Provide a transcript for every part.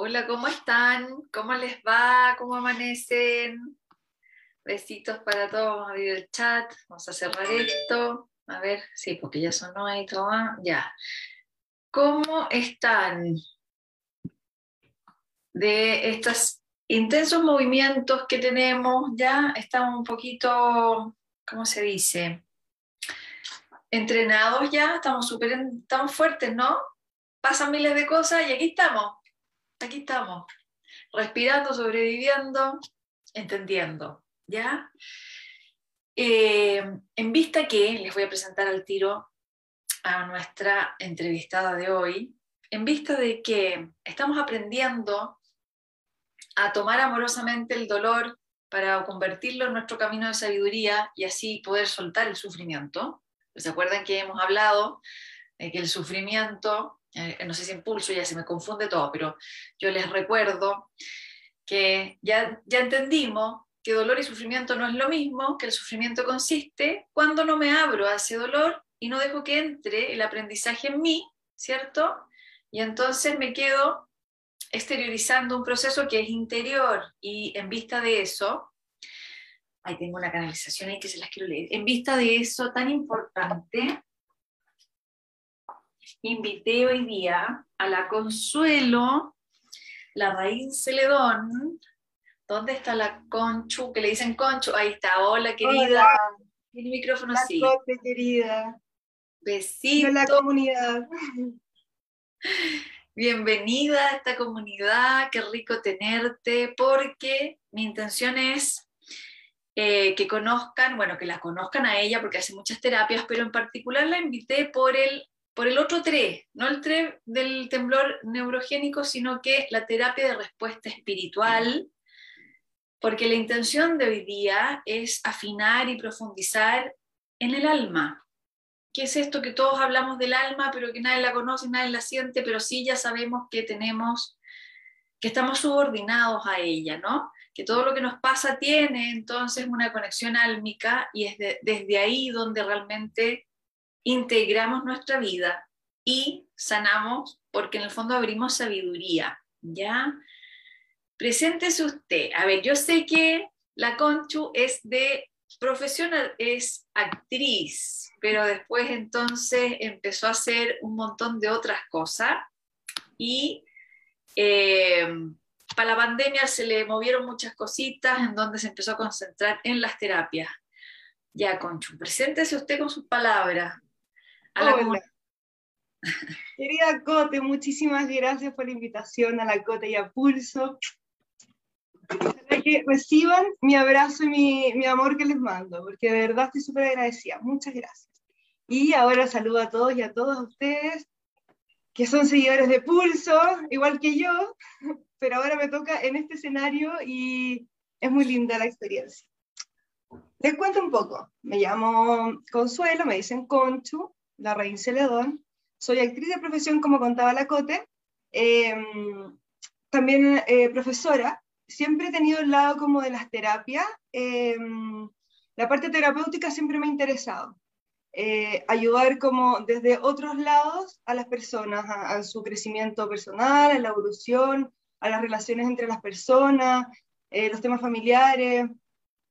Hola, ¿cómo están? ¿Cómo les va? ¿Cómo amanecen? Besitos para todos. Vamos a abrir el chat. Vamos a cerrar esto. A ver, sí, porque ya sonó ahí todo. Ya. ¿Cómo están? De estos intensos movimientos que tenemos, ya estamos un poquito, ¿cómo se dice? Entrenados ya, estamos súper, estamos fuertes, ¿no? Pasan miles de cosas y aquí estamos aquí estamos, respirando, sobreviviendo, entendiendo, ¿ya? Eh, en vista que les voy a presentar al tiro a nuestra entrevistada de hoy, en vista de que estamos aprendiendo a tomar amorosamente el dolor para convertirlo en nuestro camino de sabiduría y así poder soltar el sufrimiento. ¿Se acuerdan que hemos hablado de que el sufrimiento eh, no sé si impulso, ya se me confunde todo, pero yo les recuerdo que ya, ya entendimos que dolor y sufrimiento no es lo mismo, que el sufrimiento consiste cuando no me abro a ese dolor y no dejo que entre el aprendizaje en mí, ¿cierto? Y entonces me quedo exteriorizando un proceso que es interior y en vista de eso, ahí tengo una canalización ahí que se las quiero leer, en vista de eso tan importante, invité hoy día a la Consuelo, la raíz Celedón. ¿Dónde está la Conchu? Que le dicen Conchu. Ahí está. Hola, querida. El micrófono sí. Cote, querida. Besito. la comunidad. Bienvenida a esta comunidad, qué rico tenerte, porque mi intención es eh, que conozcan, bueno, que la conozcan a ella, porque hace muchas terapias, pero en particular la invité por el por el otro TRE, no el TRE del temblor neurogénico, sino que la terapia de respuesta espiritual, porque la intención de hoy día es afinar y profundizar en el alma. ¿Qué es esto que todos hablamos del alma, pero que nadie la conoce, nadie la siente, pero sí ya sabemos que tenemos, que estamos subordinados a ella, ¿no? Que todo lo que nos pasa tiene entonces una conexión álmica y es desde ahí donde realmente integramos nuestra vida y sanamos porque en el fondo abrimos sabiduría, ¿ya? Preséntese usted. A ver, yo sé que la Conchu es de profesión, es actriz, pero después entonces empezó a hacer un montón de otras cosas y eh, para la pandemia se le movieron muchas cositas en donde se empezó a concentrar en las terapias. Ya, Conchu, preséntese usted con sus palabras. Querida Cote, muchísimas gracias por la invitación a la Cote y a Pulso. que reciban mi abrazo y mi, mi amor que les mando, porque de verdad estoy súper agradecida. Muchas gracias. Y ahora saludo a todos y a todas ustedes que son seguidores de Pulso, igual que yo, pero ahora me toca en este escenario y es muy linda la experiencia. Les cuento un poco. Me llamo Consuelo, me dicen Conchu, la Reina Celedón. Soy actriz de profesión, como contaba la Cote. Em, también eh, profesora. Siempre he tenido el lado como de las terapias. Em, la parte terapéutica siempre me ha interesado. Eh, ayudar como desde otros lados a las personas, a, su crecimiento personal, a la evolución, a las relaciones entre las personas, eh, los temas familiares,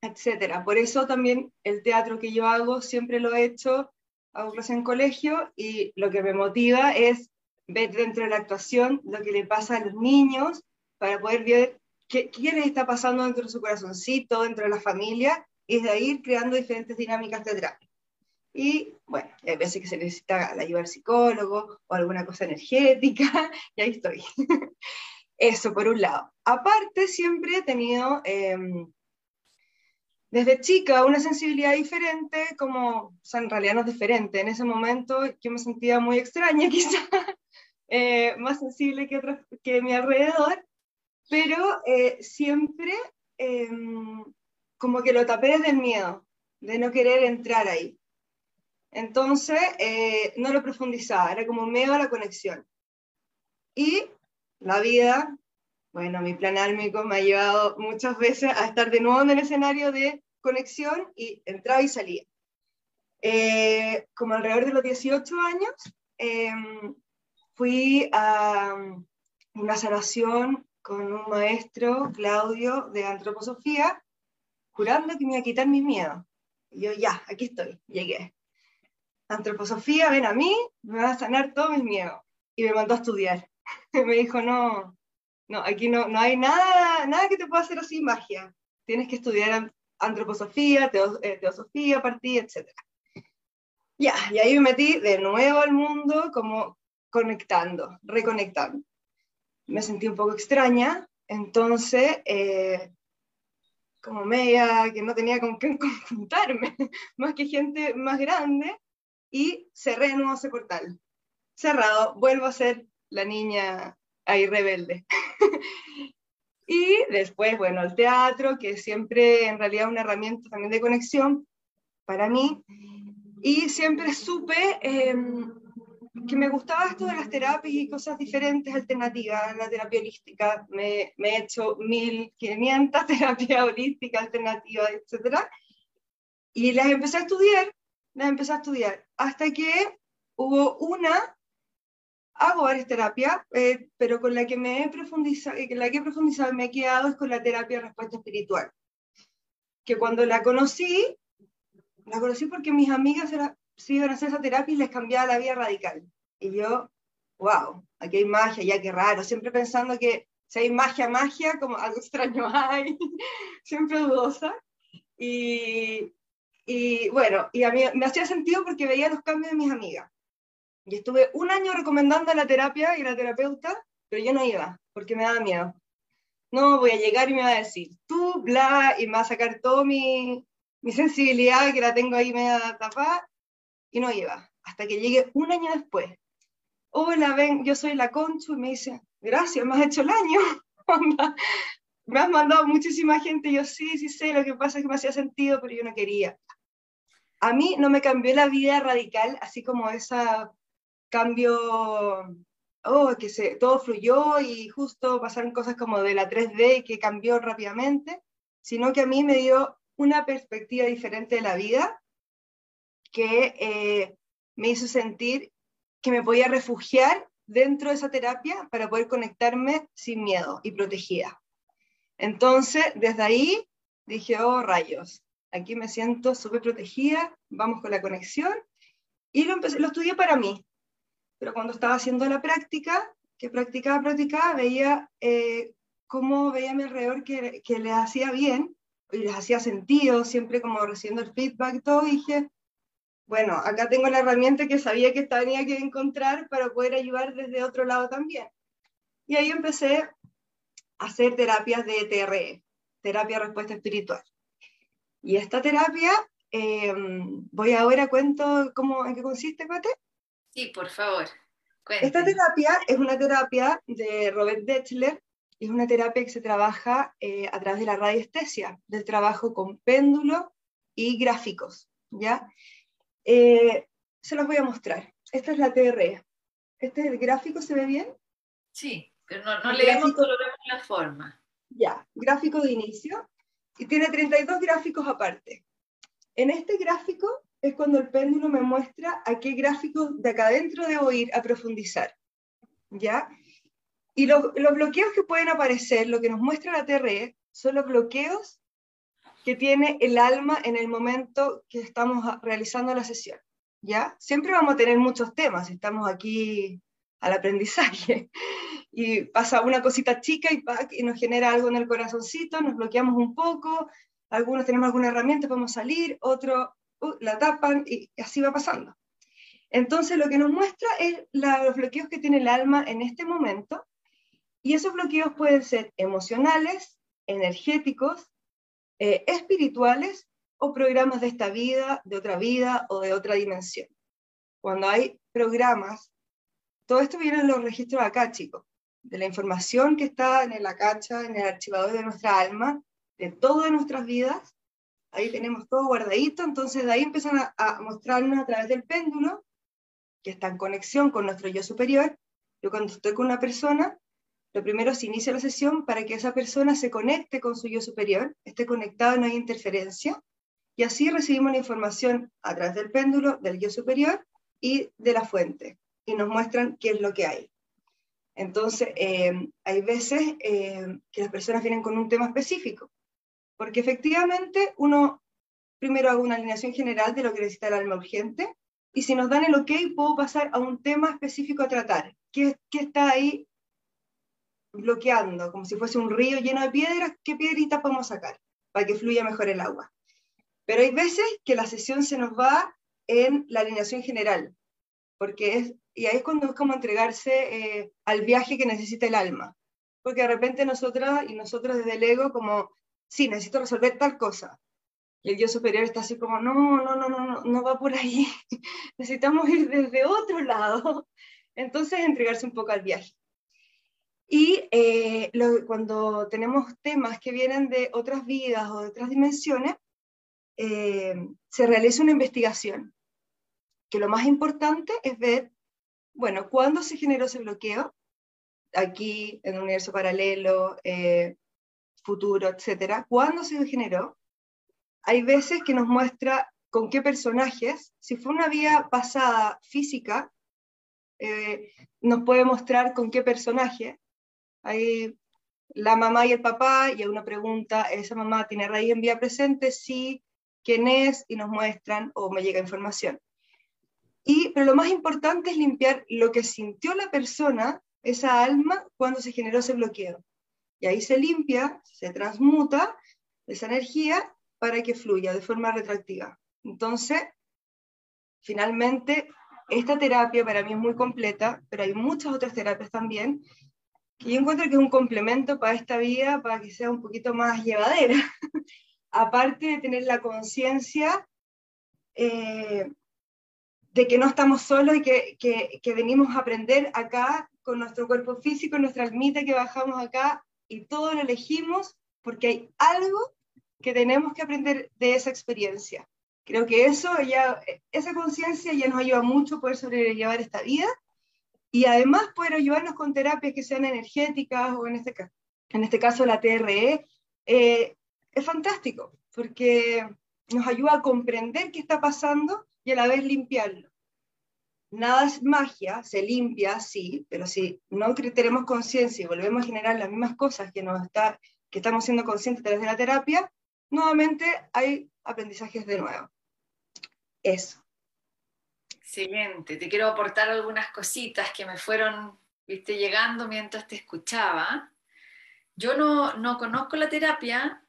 etc. Por eso también el teatro que yo hago siempre lo he hecho clase en colegio y lo que me motiva es ver dentro de la actuación lo que le pasa a los niños para poder ver qué, les está pasando dentro de su corazoncito, dentro de la familia, y de ahí ir creando diferentes dinámicas teatrales. Y bueno, hay veces que se necesita la ayuda del psicólogo o alguna cosa energética, y ahí estoy. Eso por un lado. Aparte, siempre he tenido em, desde chica una sensibilidad diferente, como, o sea, en realidad no es diferente, en ese momento yo me sentía muy extraña quizá, eh, más sensible que, mi alrededor, pero eh, siempre em, como que lo tapé desde el miedo, de no querer entrar ahí. Entonces, eh, no lo profundizaba, era como miedo a la conexión. Y la vida bueno, mi plan álmico me ha llevado muchas veces a estar de nuevo en el escenario de conexión y entraba y salía. Eh, como alrededor de los 18 años, em, fui a una sanación con un maestro, Claudio, de antroposofía, jurando que me iba a quitar mi miedo. Y yo, ya, aquí estoy, llegué. Antroposofía, ven a mí, me va a sanar todos mis miedos. Y me mandó a estudiar. me dijo, no, no, aquí no, no hay nada, nada que te pueda hacer así magia. Tienes que estudiar antroposofía, eh, teosofía, partida, etc. Ya, y ahí me metí de nuevo al mundo como conectando, reconectando. Me sentí un poco extraña, entonces, eh, como media que no tenía con quién conjuntarme, más que gente más grande, y cerré nuevo ese portal. Cerrado, vuelvo a ser la niña ahí rebelde. y después, bueno, el teatro, que siempre en realidad es una herramienta también de conexión para mí. Y siempre supe em, que me gustaba esto de las terapias y cosas diferentes, alternativas, la terapia holística. Me, me he hecho 1500 terapias holísticas, alternativas, etc. Y las empecé a estudiar, las empecé a estudiar, hasta que hubo una hago varias terapias, eh, pero con la que me he profundizado, eh, la que he profundizado y me he quedado es con la terapia de respuesta espiritual. Que cuando la conocí, la conocí porque mis amigas se iban a hacer esa terapia y les cambiaba la vida radical. Y yo, wow, aquí hay magia, ya qué raro, siempre pensando que si hay magia, magia, como algo extraño hay, siempre dudosa. Y, y bueno, y a mí me hacía sentido porque veía los cambios de mis amigas. Y estuve un año recomendando la terapia y la terapeuta, pero yo no iba, porque me daba miedo. No, voy a llegar y me va a decir, tú, bla, y me va a sacar toda mi, mi sensibilidad, que la tengo ahí media tapada, y no iba. Hasta que llegué un año después. Hola, ven, yo soy la Conchu, y me dice, gracias, me has hecho el año. me has mandado muchísima gente, yo sí, sí sé, lo que pasa es que me hacía sentido, pero yo no quería. A mí no me cambió la vida radical, así como esa cambio, oh, que todo fluyó y justo pasaron cosas como de la 3D que cambió rápidamente, sino que a mí me dio una perspectiva diferente de la vida que eh, me hizo sentir que me podía refugiar dentro de esa terapia para poder conectarme sin miedo y protegida. Entonces, desde ahí dije, oh rayos, aquí me siento súper protegida, vamos con la conexión. Y lo estudié para mí, pero cuando estaba haciendo la práctica, que practicaba, practicaba, veía eh, cómo veía a mi alrededor que, que les hacía bien y les hacía sentido, siempre como recibiendo el feedback y todo, dije, bueno, acá tengo la herramienta que sabía que tenía que encontrar para poder ayudar desde otro lado también. Y ahí empecé a hacer terapias de TRE, terapia respuesta espiritual. Y esta terapia, eh, voy ahora cuento cómo, en qué consiste, Pate. Sí, por favor. Esta terapia es una terapia de Robert Dechler y es una terapia que se trabaja eh, a través de la radiestesia, del trabajo con péndulo y gráficos. ¿ya? Eh, se los voy a mostrar. Esta es la TR. ¿Este es el gráfico? ¿Se ve bien? Sí, pero no, no leemos, solo vemos la forma. Ya, gráfico de inicio. Y tiene 32 gráficos aparte. En este gráfico es cuando el péndulo me muestra a qué gráfico de acá adentro debo ir a profundizar. ¿Ya? Y los bloqueos que pueden aparecer, lo que nos muestra la TRE, son los bloqueos que tiene el alma en el momento que estamos realizando la sesión. ¿Ya? Siempre vamos a tener muchos temas, estamos aquí al aprendizaje. Y pasa una cosita chica y, y nos genera algo en el corazoncito, nos bloqueamos un poco, algunos tenemos alguna herramienta, podemos salir, otro la tapan y así va pasando. Entonces lo que nos muestra es los bloqueos que tiene el alma en este momento y esos bloqueos pueden ser emocionales, energéticos, eh, espirituales o programas de esta vida, de otra vida o de otra dimensión. Cuando hay programas, todo esto viene en los registros acá, chicos, de la información que está en la cacha, en el archivador de nuestra alma, de todas nuestras vidas, ahí tenemos todo guardadito, entonces de ahí empiezan a, mostrarnos a través del péndulo, que está en conexión con nuestro yo superior. Yo cuando estoy con una persona, lo primero se inicia la sesión para que esa persona se conecte con su yo superior, esté conectado, no hay interferencia, y así recibimos la información a través del péndulo, del yo superior y de la fuente, y nos muestran qué es lo que hay. Entonces, eh, hay veces eh, que las personas vienen con un tema específico, porque efectivamente uno primero hago una alineación general de lo que necesita el alma urgente, y si nos dan el ok, puedo pasar a un tema específico a tratar. ¿Qué, qué está ahí bloqueando? Como si fuese un río lleno de piedras, ¿qué piedrita podemos sacar para que fluya mejor el agua? Pero hay veces que la sesión se nos va en la alineación general, porque es, y ahí es cuando es como entregarse eh, al viaje que necesita el alma, porque de repente nosotras y nosotros desde el ego como, sí, necesito resolver tal cosa, y el yo superior está así como, no, no, no, no, no, no va por ahí, necesitamos ir desde otro lado, entonces entregarse un poco al viaje. Y eh, cuando tenemos temas que vienen de otras vidas o de otras dimensiones, eh, se realiza una investigación que lo más importante es ver, bueno, cuándo se generó ese bloqueo, aquí en un universo paralelo, eh, futuro, etcétera, cuándo se generó. Hay veces que nos muestra con qué personajes, si fue una vía pasada física, eh, nos puede mostrar con qué personaje. Hay la mamá y el papá, y uno pregunta, ¿esa mamá tiene raíz en vía presente? Sí, ¿quién es? Y nos muestran o me llega información. Y, pero lo más importante es limpiar lo que sintió la persona, esa alma, cuando se generó ese bloqueo. Y ahí se limpia, se transmuta esa energía para que fluya de forma retractiva. Entonces, finalmente, esta terapia para mí es muy completa, pero hay muchas otras terapias también, que yo encuentro que es un complemento para esta vida, para que sea un poquito más llevadera. Aparte de tener la conciencia eh, de que no estamos solos y que, que, venimos a aprender acá con nuestro cuerpo físico, nuestra almita que bajamos acá y todo lo elegimos porque hay algo que tenemos que aprender de esa experiencia. Creo que eso ya, esa conciencia ya nos ayuda mucho a poder sobrellevar esta vida y además poder ayudarnos con terapias que sean energéticas o en este caso, en este caso la TRE, eh, es fantástico porque nos ayuda a comprender qué está pasando y a la vez limpiarlo. Nada es magia, se limpia, sí, pero si no tenemos conciencia y volvemos a generar las mismas cosas que, está, que estamos siendo conscientes a través de la terapia, nuevamente hay aprendizajes de nuevo. Eso. Excelente. Te quiero aportar algunas cositas que me fueron viste, llegando mientras te escuchaba. Yo no, no conozco la terapia,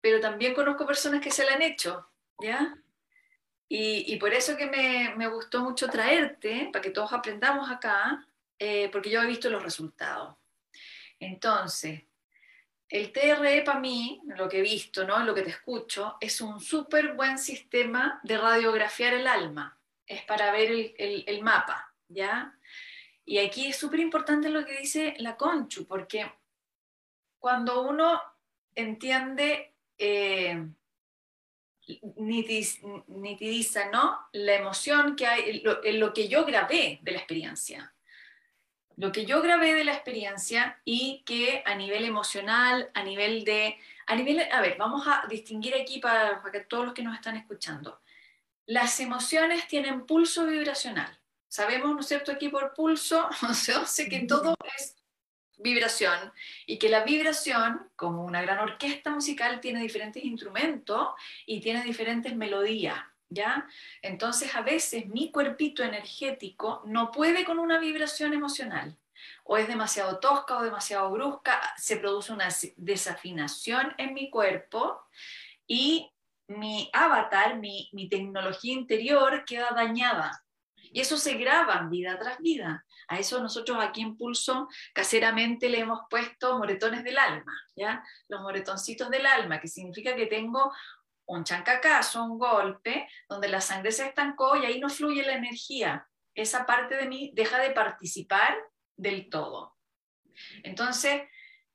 pero también conozco personas que se la han hecho, ¿ya? Y, por eso que me, gustó mucho traerte, para que todos aprendamos acá, eh, porque yo he visto los resultados. Entonces, el TRE para mí, lo que he visto, ¿no? lo que te escucho, es un súper buen sistema de radiografiar el alma. Es para ver el, mapa, ¿ya? Y aquí es súper importante lo que dice la Conchu, porque cuando uno entiende eh, nitidiza ¿no? la emoción que hay, en lo que yo grabé de la experiencia. Lo que yo grabé de la experiencia y que a nivel emocional, a nivel de... A, nivel, a ver, vamos a distinguir aquí para, para todos los que nos están escuchando. Las emociones tienen pulso vibracional. Sabemos, ¿no es cierto?, aquí por pulso, o sea, sé que todo es vibración y que la vibración, como una gran orquesta musical, tiene diferentes instrumentos y tiene diferentes melodías, ¿ya? Entonces a veces mi cuerpito energético no puede con una vibración emocional o es demasiado tosca o demasiado brusca, se produce una desafinación en mi cuerpo y mi avatar, mi, mi tecnología interior queda dañada. Y eso se graba vida tras vida. A eso nosotros aquí en Pulso caseramente le hemos puesto moretones del alma, ¿ya? Los moretoncitos del alma, que significa que tengo un chancacazo, un golpe, donde la sangre se estancó y ahí no fluye la energía. Esa parte de mí deja de participar del todo. Entonces,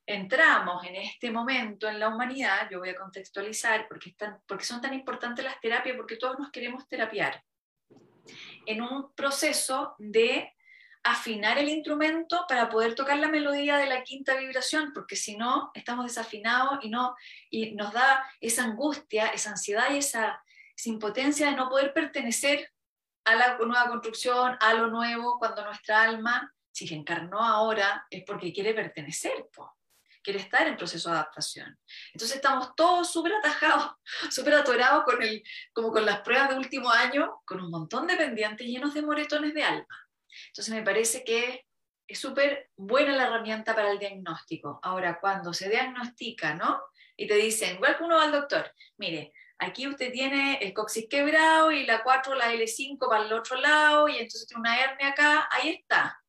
entramos en este momento en la humanidad, yo voy a contextualizar porque, están, porque son tan importantes las terapias, porque todos nos queremos terapiar, en un proceso de afinar el instrumento para poder tocar la melodía de la quinta vibración, porque si no, estamos desafinados y, no, y nos da esa angustia, esa ansiedad y esa, impotencia de no poder pertenecer a la nueva construcción, a lo nuevo, cuando nuestra alma si se encarnó ahora es porque quiere pertenecer, quiere estar en proceso de adaptación. Entonces estamos todos súper atajados, súper atorados con el, como con las pruebas de último año, con un montón de pendientes llenos de moretones de alma. Entonces me parece que es súper buena la herramienta para el diagnóstico. Ahora, cuando se diagnostica, ¿no? Y te dicen, igual que uno va al doctor, mire, aquí usted tiene el coxis quebrado y la 4, la L5 para el otro lado, y entonces tiene una hernia acá, ahí está.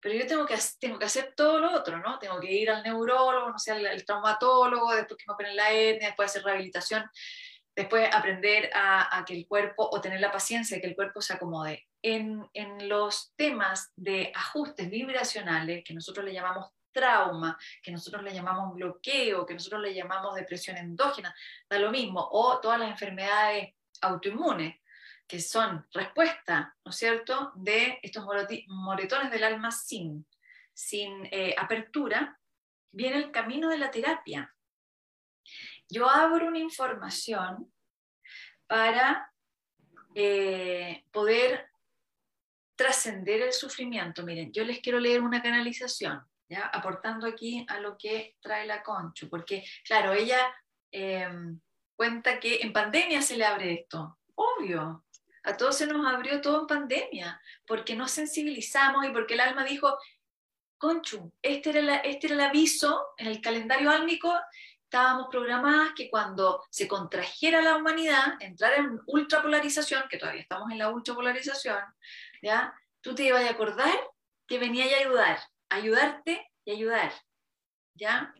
Pero yo tengo que, tengo que hacer todo lo otro, ¿no? Tengo que ir al neurólogo, no sé, al, traumatólogo, después que me operen la hernia, después hacer rehabilitación, después aprender a, a, que el cuerpo, o tener la paciencia de que el cuerpo se acomode. En, en los temas de ajustes vibracionales, que nosotros le llamamos trauma, que nosotros le llamamos bloqueo, que nosotros le llamamos depresión endógena, da lo mismo, o todas las enfermedades autoinmunes, que son respuesta, ¿no es cierto?, de estos moretones del alma sin, sin eh, apertura, viene el camino de la terapia. Yo abro una información para eh, poder trascender el sufrimiento. Miren, yo les quiero leer una canalización aportando aquí a lo que trae la Conchu, porque claro, ella em, cuenta que en pandemia se le abre esto, obvio, a todos se nos abrió todo en pandemia, porque nos sensibilizamos y porque el alma dijo, Conchu, este era, este era el aviso en el calendario álmico, estábamos programadas que cuando se contrajera la humanidad, entrar en ultrapolarización, que todavía estamos en la ultrapolarización, ¿ya? tú te ibas a acordar que venía a ayudar ayudarte y ayudar. ¿Ya?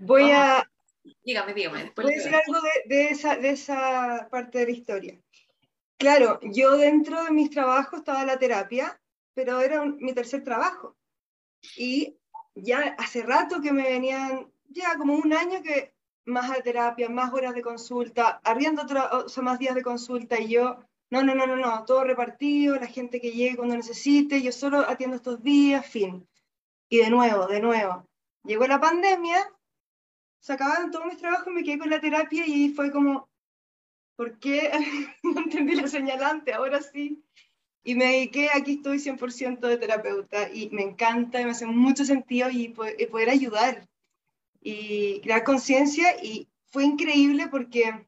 Voy a... Dígame, dígame. voy a decir algo de, esa, de esa parte de la historia. Claro, yo dentro de mis trabajos estaba la terapia, pero era mi tercer trabajo. Y ya hace rato que me venían, ya como un año que más a terapia, más horas de consulta, arriendo o sea, más días de consulta y yo, no, no, no, no, no, todo repartido, la gente que llegue cuando necesite, yo solo atiendo estos días, fin. Y de nuevo, de nuevo. Llegó la pandemia, se acabaron todos mis trabajos, me quedé con la terapia y fue como, ¿por qué? no entendí la señalante, ahora sí. Y me dediqué, aquí estoy 100% de terapeuta y me encanta, me hace mucho sentido y poder ayudar y crear conciencia y fue increíble porque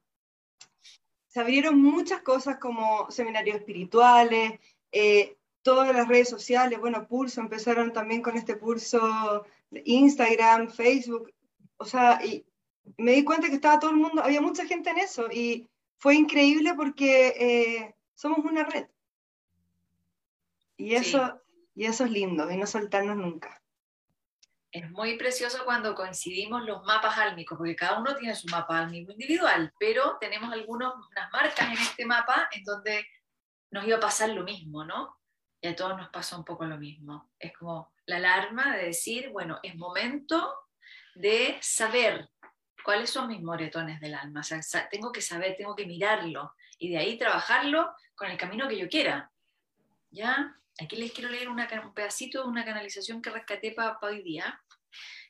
se abrieron muchas cosas como seminarios espirituales, eh, todas las redes sociales, bueno, Pulso, empezaron también con este pulso de Instagram, Facebook, o sea, y me di cuenta que estaba todo el mundo, había mucha gente en eso y fue increíble porque eh, somos una red. Y eso, y eso es lindo, y no soltarnos nunca. Es muy precioso cuando coincidimos los mapas álmicos, porque cada uno tiene su mapa álmico individual, pero tenemos algunas marcas en este mapa en donde nos iba a pasar lo mismo, ¿no? y a todos nos pasa un poco lo mismo. Es como la alarma de decir, bueno, es momento de saber cuáles son mis moretones del alma. O sea, tengo que saber, tengo que mirarlo y de ahí trabajarlo con el camino que yo quiera. ¿Ya? Aquí les quiero leer un pedacito de una canalización que rescaté para hoy día,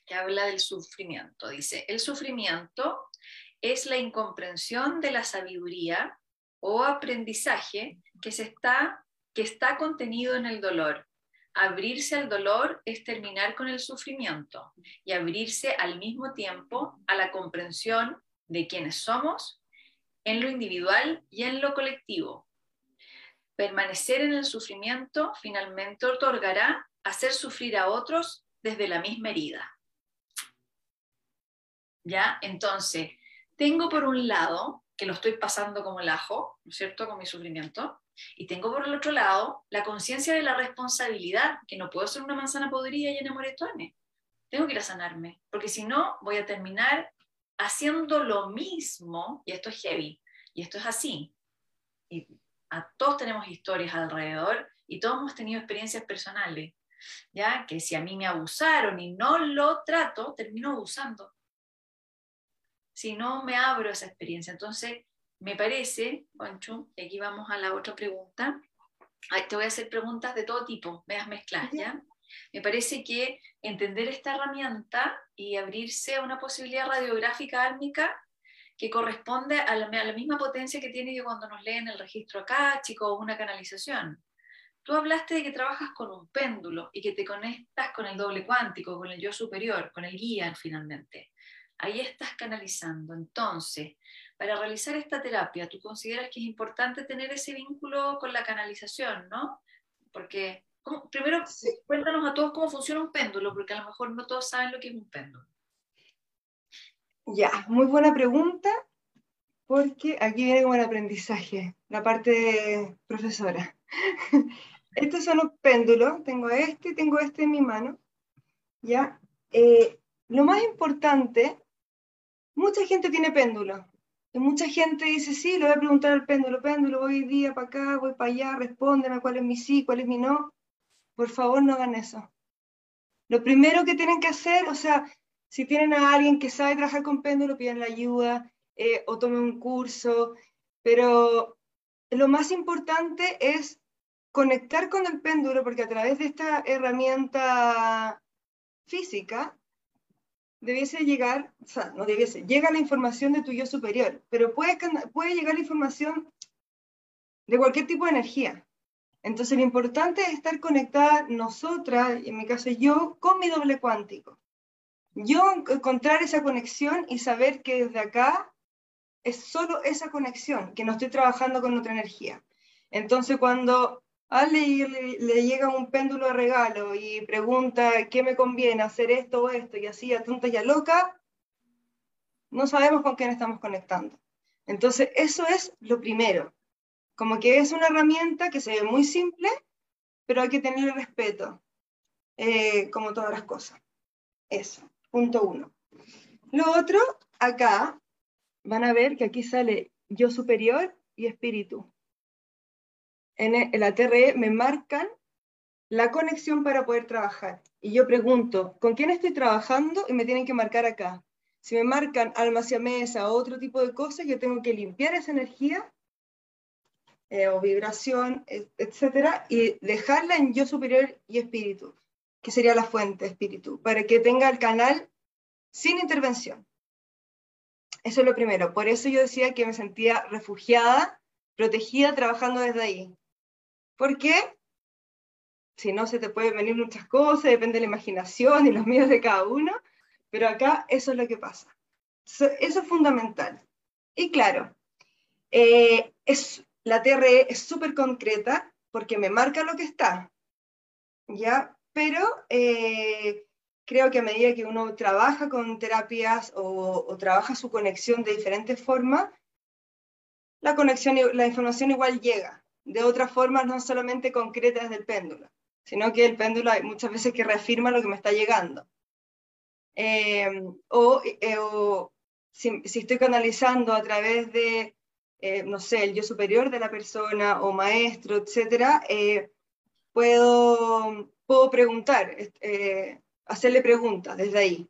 que habla del sufrimiento. Dice, el sufrimiento es la incomprensión de la sabiduría o aprendizaje que se está que está contenido en el dolor. Abrirse al dolor es terminar con el sufrimiento y abrirse al mismo tiempo a la comprensión de quiénes somos en lo individual y en lo colectivo. Permanecer en el sufrimiento finalmente otorgará hacer sufrir a otros desde la misma herida. ¿Ya? Entonces, tengo por un lado que lo estoy pasando como el ajo, ¿no es cierto?, con mi sufrimiento, y tengo por el otro lado la conciencia de la responsabilidad, que no puedo ser una manzana podrida y en moretones. Tengo que ir a sanarme, porque si no voy a terminar haciendo lo mismo, y esto es heavy, y esto es así. Y a todos tenemos historias alrededor y todos hemos tenido experiencias personales, ya que si a mí me abusaron y no lo trato, termino abusando. Si no me abro esa experiencia, entonces me parece, Juancho, y aquí vamos a la otra pregunta. te voy a hacer preguntas de todo tipo, veas mezclas, ¿ya? Me parece que entender esta herramienta y abrirse a una posibilidad radiográfica álmica que corresponde a la, misma potencia que tiene que cuando nos leen el registro acá, chico, o una canalización. Tú hablaste de que trabajas con un péndulo y que te conectas con el doble cuántico, con el yo superior, con el guía finalmente. Ahí estás canalizando. Entonces, para realizar esta terapia, tú consideras que es importante tener ese vínculo con la canalización, ¿no? Porque, primero, cuéntanos a todos cómo funciona un péndulo, porque a lo mejor no todos saben lo que es un péndulo. Ya, muy buena pregunta, porque aquí viene como el aprendizaje, la parte profesora. Estos son los péndulos, tengo este tengo este en mi mano, ¿ya? Eh, lo más importante, mucha gente tiene péndulo, y mucha gente dice, sí, le voy a preguntar al péndulo, péndulo, voy día para acá, voy para allá, respóndeme cuál es mi sí, cuál es mi no. Por favor, no hagan eso. Lo primero que tienen que hacer, o sea, si tienen a alguien que sabe trabajar con péndulo, piden la ayuda eh, o tomen un curso, pero lo más importante es conectar con el péndulo, porque a través de esta herramienta física, debiese llegar, o sea, no debiese, llega la información de tu yo superior, pero puede, puede llegar la información de cualquier tipo de energía. Entonces lo importante es estar conectada nosotras, en mi caso yo, con mi doble cuántico. Yo encontrar esa conexión y saber que desde acá es solo esa conexión, que no estoy trabajando con otra energía. Entonces cuando a le, le, llega un péndulo de regalo y pregunta qué me conviene hacer esto o esto y así a tonta y a loca, no sabemos con quién estamos conectando. Entonces, eso es lo primero. Como que es una herramienta que se ve muy simple, pero hay que tenerle respeto, eh, como todas las cosas. Eso, punto uno. Lo otro, acá, van a ver que aquí sale yo superior y espíritu en el ATRE me marcan la conexión para poder trabajar. Y yo pregunto, ¿con quién estoy trabajando? Y me tienen que marcar acá. Si me marcan alma hacia mesa o otro tipo de cosas, yo tengo que limpiar esa energía eh, o vibración, etcétera, y dejarla en yo superior y espíritu, que sería la fuente espíritu, para que tenga el canal sin intervención. Eso es lo primero. Por eso yo decía que me sentía refugiada, protegida, trabajando desde ahí. Porque si no se te pueden venir muchas cosas, depende de la imaginación y los miedos de cada uno, pero acá eso es lo que pasa. Eso, es fundamental. Y claro, eh, es, la TRE es súper concreta porque me marca lo que está, ¿ya? Pero eh, creo que a medida que uno trabaja con terapias o, o trabaja su conexión de diferentes formas, la conexión, la información igual llega, de otras formas no solamente concretas del péndulo, sino que el péndulo muchas veces que reafirma lo que me está llegando. Eh, o, eh, si, estoy canalizando a través de, eh, no sé, el yo superior de la persona o maestro, etcétera, puedo, puedo preguntar, hacerle preguntas desde ahí.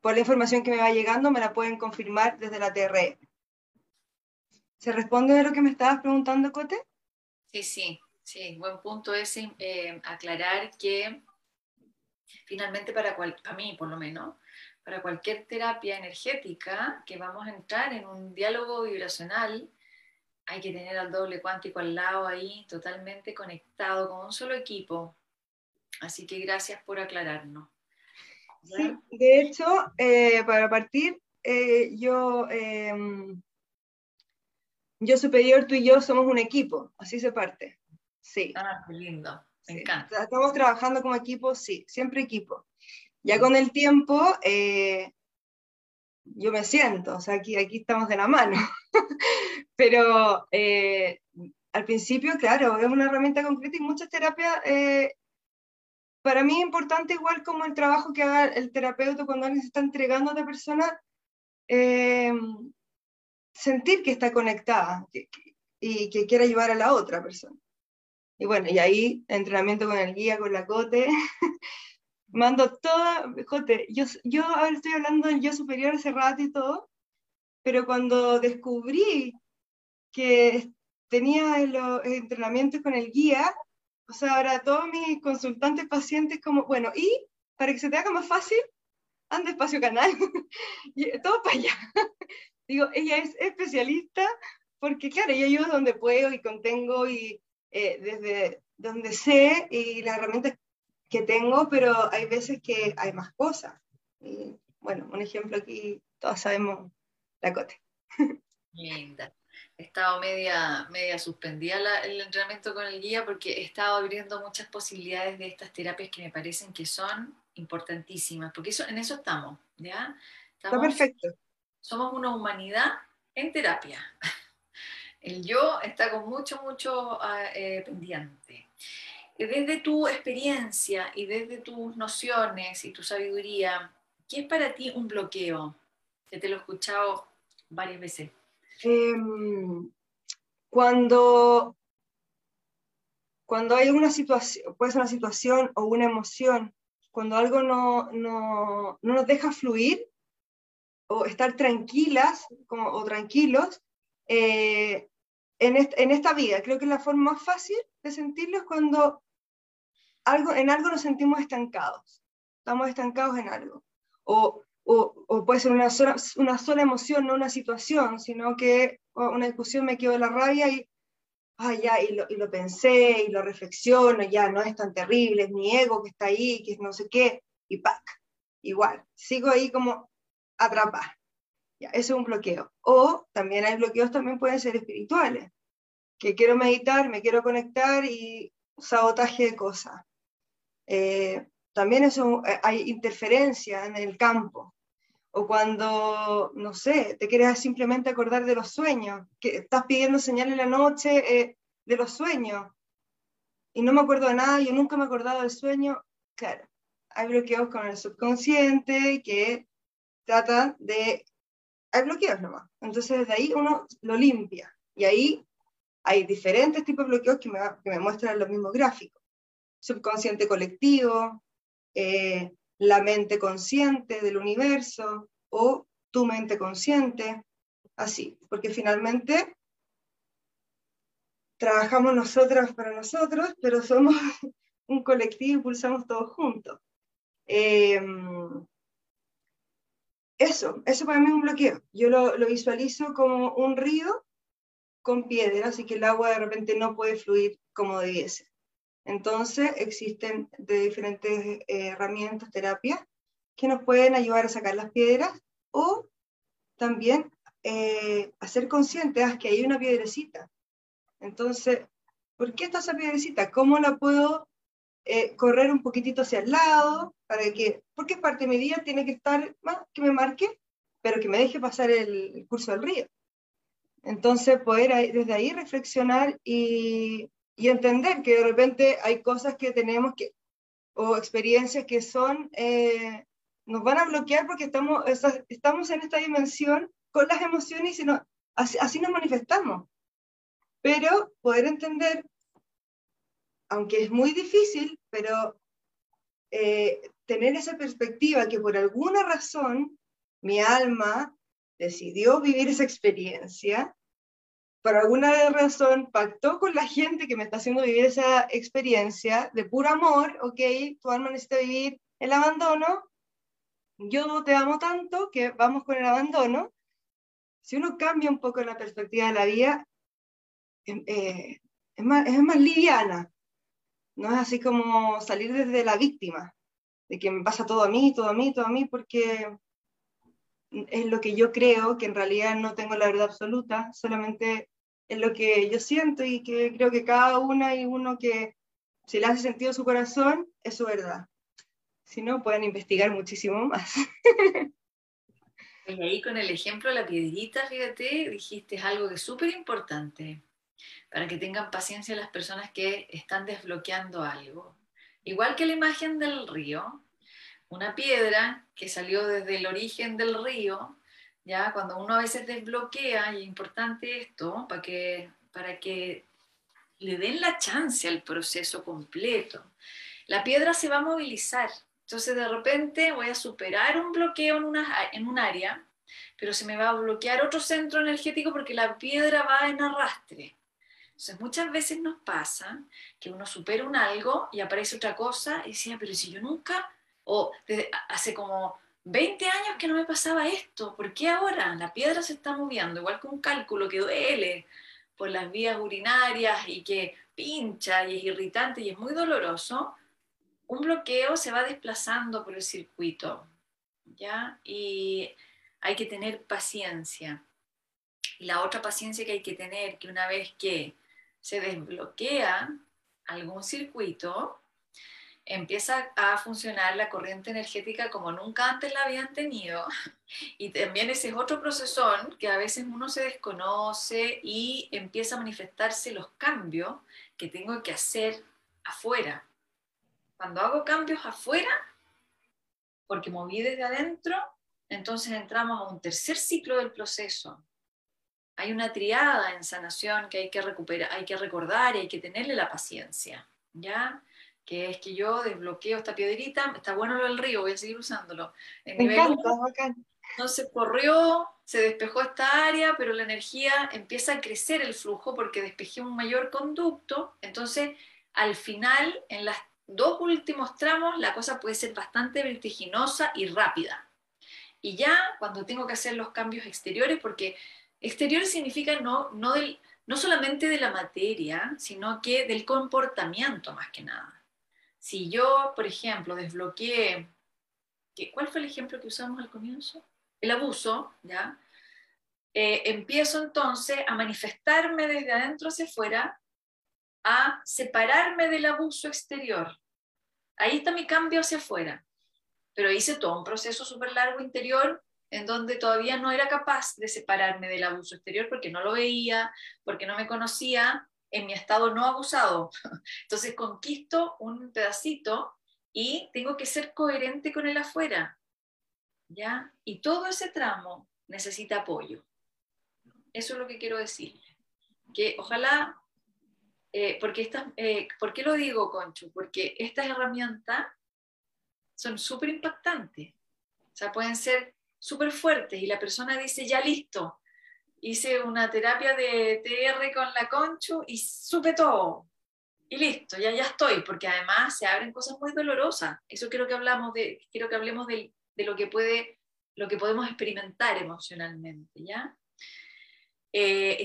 Por la información que me va llegando, me la pueden confirmar desde la TRE. ¿Se responde de lo que me estabas preguntando, Cote? Sí, sí, sí, buen punto es eh, aclarar que finalmente para, mí por lo menos, para cualquier terapia energética que vamos a entrar en un diálogo vibracional, hay que tener al doble cuántico al lado ahí, totalmente conectado con un solo equipo. Así que gracias por aclararnos. Sí, de hecho, eh, para partir, eh, yo em, yo superior, tú y yo somos un equipo, así se parte. Sí. Ah, qué lindo, me encanta. Estamos trabajando como equipo, sí, siempre equipo. Ya con el tiempo, eh, yo me siento, o sea, aquí, aquí estamos de la mano. Pero eh, al principio, claro, es una herramienta concreta y muchas terapias, eh, para mí es importante igual como el trabajo que haga el terapeuta cuando alguien se está entregando a otra persona, sentir que está conectada y que quiere ayudar a la otra persona. Y bueno, y ahí entrenamiento con el guía, con la cote, mando toda, jote, yo, yo ahora estoy hablando del yo superior hace rato y todo, pero cuando descubrí que tenía los entrenamientos con el guía, o sea, ahora todos mis consultantes pacientes como, bueno, y para que se te haga más fácil, anda espacio canal, y todo para allá. Digo, ella es especialista porque, claro, yo ayudo donde puedo y contengo y eh, desde donde sé y las herramientas que tengo, pero hay veces que hay más cosas. Y, bueno, un ejemplo aquí, todos sabemos la cote. Linda. He estado media, media suspendida el entrenamiento con el guía porque he estado abriendo muchas posibilidades de estas terapias que me parecen que son importantísimas, porque eso, en eso estamos, ¿ya? Está perfecto. Somos una humanidad en terapia. El yo está con mucho, mucho ah, eh, pendiente. Desde tu experiencia y desde tus nociones y tu sabiduría, ¿qué es para ti un bloqueo? Que te lo he escuchado varias veces. Em, cuando, cuando hay una situación, puede ser una situación o una emoción, cuando algo no, no, no nos deja fluir o estar tranquilas como, o tranquilos eh, en, en, esta vida. Creo que la forma más fácil de sentirlo es cuando algo, en algo nos sentimos estancados. Estamos estancados en algo. O o, puede ser una sola, una sola emoción, no una situación, sino que una discusión me quedo de la rabia y, ya, y lo, y lo, pensé y lo reflexiono, ya no es tan terrible, es mi ego que está ahí, que es no sé qué, y ¡pac! Igual, sigo ahí como atrapada. Ya, eso es un bloqueo. O también hay bloqueos, también pueden ser espirituales, que quiero meditar, me quiero conectar y sabotaje de cosas. Eh, también eso, eh, hay interferencia en el campo o cuando, no sé, te quieres simplemente acordar de los sueños, que estás pidiendo señal en la noche eh, de los sueños, y no me acuerdo de nada, yo nunca me he acordado del sueño, claro, hay bloqueos con el subconsciente que tratan de, hay bloqueos nomás, entonces desde ahí uno lo limpia, y ahí hay diferentes tipos de bloqueos que me, que me muestran los mismos gráficos, subconsciente colectivo, eh, la mente consciente del universo o tu mente consciente, así, porque finalmente trabajamos nosotras para nosotros, pero somos un colectivo y pulsamos todos juntos. Em, eso, eso para mí es un bloqueo. Yo lo, lo, visualizo como un río con piedras, así que el agua de repente no puede fluir como debiese. Entonces, existen de diferentes eh, herramientas, terapias, que nos pueden ayudar a sacar las piedras o también eh, hacer conscientes ah, que hay una piedrecita. Entonces, ¿por qué está esa piedrecita? ¿Cómo la puedo eh, correr un poquitito hacia el lado? Para que, porque parte de mi día, tiene que estar más que me marque, pero que me deje pasar el, curso del río. Entonces, poder desde ahí reflexionar y y entender que de repente hay cosas que tenemos que, o experiencias que son, eh, nos van a bloquear porque estamos, estamos en esta dimensión con las emociones y así, así nos manifestamos. Pero poder entender, aunque es muy difícil, pero eh, tener esa perspectiva que por alguna razón mi alma decidió vivir esa experiencia por alguna razón pactó con la gente que me está haciendo vivir esa experiencia de puro amor, ok, tu alma necesita vivir el abandono, yo te amo tanto que vamos con el abandono. Si uno cambia un poco la perspectiva de la vida, em, eh, es, más, es más liviana, no es así como salir desde la víctima, de que me pasa todo a mí, todo a mí, todo a mí, porque es lo que yo creo, que en realidad no tengo la verdad absoluta, solamente es lo que yo siento y que creo que cada una y uno que si le hace sentido su corazón, es su verdad. Si no, pueden investigar muchísimo más. Y ahí con el ejemplo de la piedrita, fíjate, dijiste algo que es súper importante para que tengan paciencia las personas que están desbloqueando algo. Igual que la imagen del río, una piedra que salió desde el origen del río ¿ya? Cuando uno a veces desbloquea, y es importante esto, para que, para que le den la chance al proceso completo, la piedra se va a movilizar. Entonces de repente voy a superar un bloqueo en, una, en un área, pero se me va a bloquear otro centro energético porque la piedra va en arrastre. Entonces muchas veces nos pasa que uno supera un algo y aparece otra cosa y decía, pero si yo nunca, o desde, hace como 20 años que no me pasaba esto, ¿por qué ahora? La piedra se está moviendo, igual que un cálculo que duele por las vías urinarias y que pincha y es irritante y es muy doloroso, un bloqueo se va desplazando por el circuito, ¿ya? Y hay que tener paciencia. Y la otra paciencia que hay que tener, que una vez que se desbloquea algún circuito, empieza a funcionar la corriente energética como nunca antes la habían tenido. Y también ese es otro procesón que a veces uno se desconoce y empieza a manifestarse los cambios que tengo que hacer afuera. Cuando hago cambios afuera, porque moví desde adentro, entonces entramos a un tercer ciclo del proceso. Hay una triada en sanación que hay que recuperar, hay que recordar y hay que tenerle la paciencia, ¿ya? que es que yo desbloqueo esta piedrita, está bueno lo del río, voy a seguir usándolo. En nivel no se corrió, se despejó esta área, pero la energía empieza a crecer el flujo porque despejé un mayor conducto, entonces al final, en los dos últimos tramos, la cosa puede ser bastante vertiginosa y rápida. Y ya cuando tengo que hacer los cambios exteriores, porque exteriores significa no, no, del, no solamente de la materia, sino que del comportamiento más que nada. Si yo, por ejemplo, desbloqueé, ¿cuál fue el ejemplo que usamos al comienzo? El abuso, ¿ya? Eh, empiezo entonces a manifestarme desde adentro hacia afuera, a separarme del abuso exterior. Ahí está mi cambio hacia afuera. Pero hice todo un proceso súper largo interior en donde todavía no era capaz de separarme del abuso exterior porque no lo veía, porque no me conocía en mi estado no abusado. Entonces conquisto un pedacito y tengo que ser coherente con el afuera. ¿Ya? Y todo ese tramo necesita apoyo. Eso es lo que quiero decirle. Que ojalá, eh, porque esta, eh, ¿por qué lo digo, Concho? Porque estas herramientas son súper impactantes. O sea, pueden ser súper fuertes y la persona dice, ya listo, hice una terapia de TR con la Conchu y supe todo. Y listo, ya, ya estoy, porque además se abren cosas muy dolorosas. Eso quiero que, hablamos de, quiero que hablemos de, de lo, que puede, lo que podemos experimentar emocionalmente, ¿ya? Eh,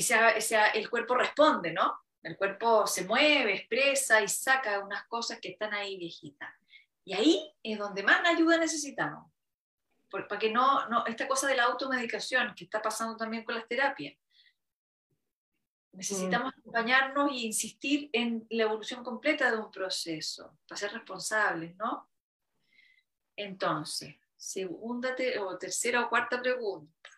el cuerpo responde, ¿no? El cuerpo se mueve, expresa y saca unas cosas que están ahí viejitas. Y ahí es donde más ayuda necesitamos para que no, no, esta cosa de la automedicación que está pasando también con las terapias. Necesitamos mm. acompañarnos e insistir en la evolución completa de un proceso, para ser responsables, ¿no? Entonces, segunda o tercera o cuarta pregunta.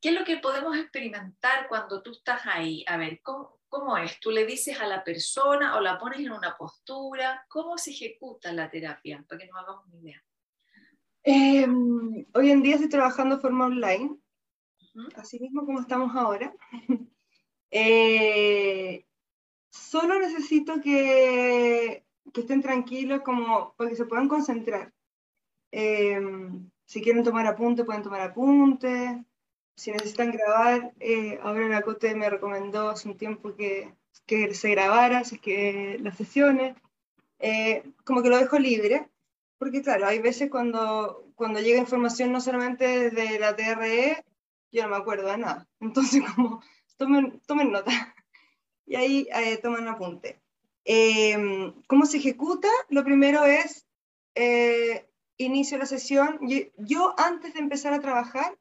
¿Qué es lo que podemos experimentar cuando tú estás ahí? A ver, ¿cómo, ¿cómo, es? ¿Tú le dices a la persona o la pones en una postura? ¿Cómo se ejecuta la terapia? Para que nos hagamos una idea. Em, hoy en día estoy trabajando de forma online, así mismo como estamos ahora. Eh, solo necesito que, que, estén tranquilos como para que se puedan concentrar. Em, si quieren tomar apunte, pueden tomar apunte. Si necesitan grabar, eh, ahora la COTE me recomendó hace un tiempo que, que se grabara, así que las sesiones. Eh, como que lo dejo libre porque claro, hay veces cuando, cuando llega información no solamente desde la TRE, yo no me acuerdo de nada. Entonces, como, tomen, tomen nota. Y ahí eh, toman apunte. Em, ¿Cómo se ejecuta? Lo primero es, eh, inicio la sesión. Yo, yo, antes de empezar a trabajar,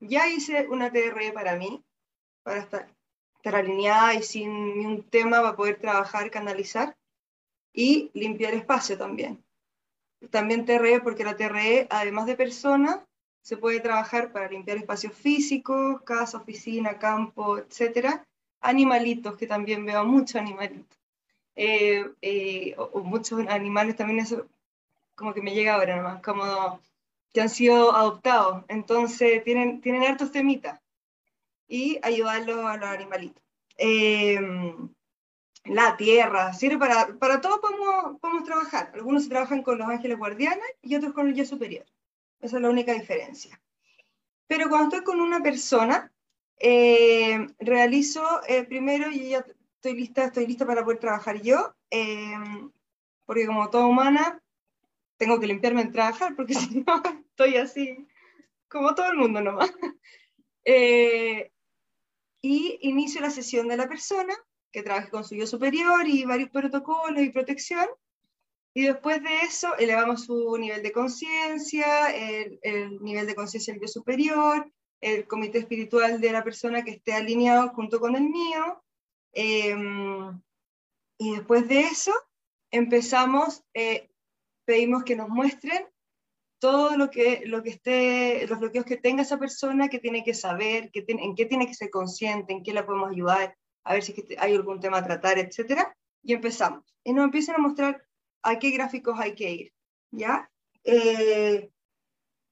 ya hice una TRE para mí, para estar, estar alineada y sin un tema para poder trabajar, canalizar y limpiar espacio también también TRE, porque la TRE, además de personas, se puede trabajar para limpiar espacios físicos, casa, oficina, campo, etcétera. Animalitos, que también veo muchos animalitos. Eh, eh, o, muchos animales también, eso como que me llega ahora nomás, como que han sido adoptados. Entonces tienen, tienen hartos temitas. Y ayudarlos a los animalitos. Eh, la tierra, sirve para, para todo podemos, podemos trabajar. Algunos se trabajan con los ángeles guardianes y otros con el yo superior. Esa es la única diferencia. Pero cuando estoy con una persona, eh, realizo eh, primero, y ya estoy lista, estoy lista para poder trabajar yo, eh, porque como toda humana, tengo que limpiarme en trabajar, porque si no, estoy así, como todo el mundo nomás. y inicio la sesión de la persona, que trabaje con su yo superior y varios protocolos y protección. Y después de eso elevamos su nivel de conciencia, el, el, nivel de conciencia del yo superior, el comité espiritual de la persona que esté alineado junto con el mío. Em, y después de eso empezamos, eh, pedimos que nos muestren todo lo que, lo que esté, los bloqueos que tenga esa persona, que tiene que saber, que en qué tiene que ser consciente, en qué la podemos ayudar, a ver si hay algún tema a tratar, etc. Y empezamos. Y nos empiezan a mostrar a qué gráficos hay que ir. ¿ya? Eh,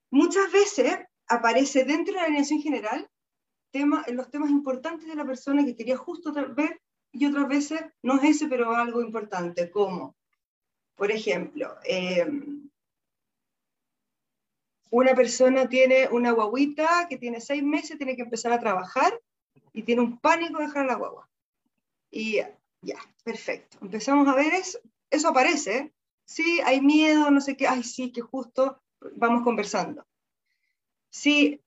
muchas veces aparece dentro de la alineación general los temas importantes de la persona que quería justo ver y otras veces no es ese, pero algo importante, como, por ejemplo, eh, una persona tiene una guaguita que tiene seis meses, tiene que empezar a trabajar y tiene un pánico de dejar la guagua. Y ya, perfecto. Empezamos a ver eso, eso aparece. Sí, hay miedo, no sé qué, ay, sí, que justo vamos conversando. Sí,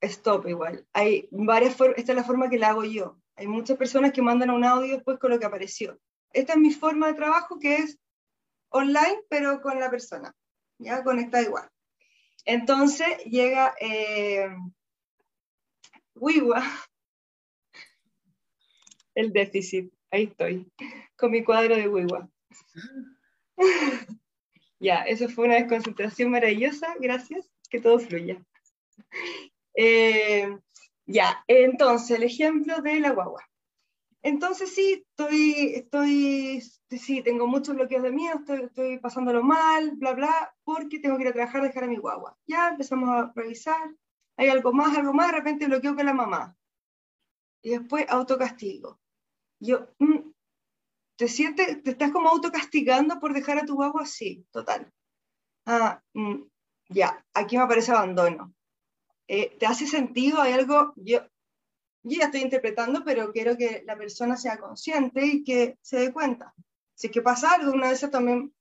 stop igual. Hay varias esta es la forma que la hago yo. Hay muchas personas que mandan un audio después con lo que apareció. Esta es mi forma de trabajo que es online, pero con la persona, ya conecta igual. Entonces llega eh, Wiwa, el déficit, ahí estoy, con mi cuadro de Wiwa. ya, eso fue una desconcentración maravillosa, gracias, que todo fluya. Eh, ya, entonces el ejemplo de la guagua. Entonces sí, estoy, estoy, sí, tengo muchos bloqueos de miedo, estoy, estoy pasándolo mal, bla, bla, porque tengo que ir a trabajar, dejar a mi guagua. Ya empezamos a revisar, hay algo más, algo más, de repente bloqueo con la mamá. Y después autocastigo. Yo, mm, ¿te sientes, te estás como autocastigando por dejar a tu guagua? Sí, total. Ah, mm, ya, aquí me aparece abandono. Eh, ¿Te hace sentido? Hay algo, yo, yo ya estoy interpretando, pero quiero que la persona sea consciente y que se dé cuenta. Si es que pasa algo, una de esas también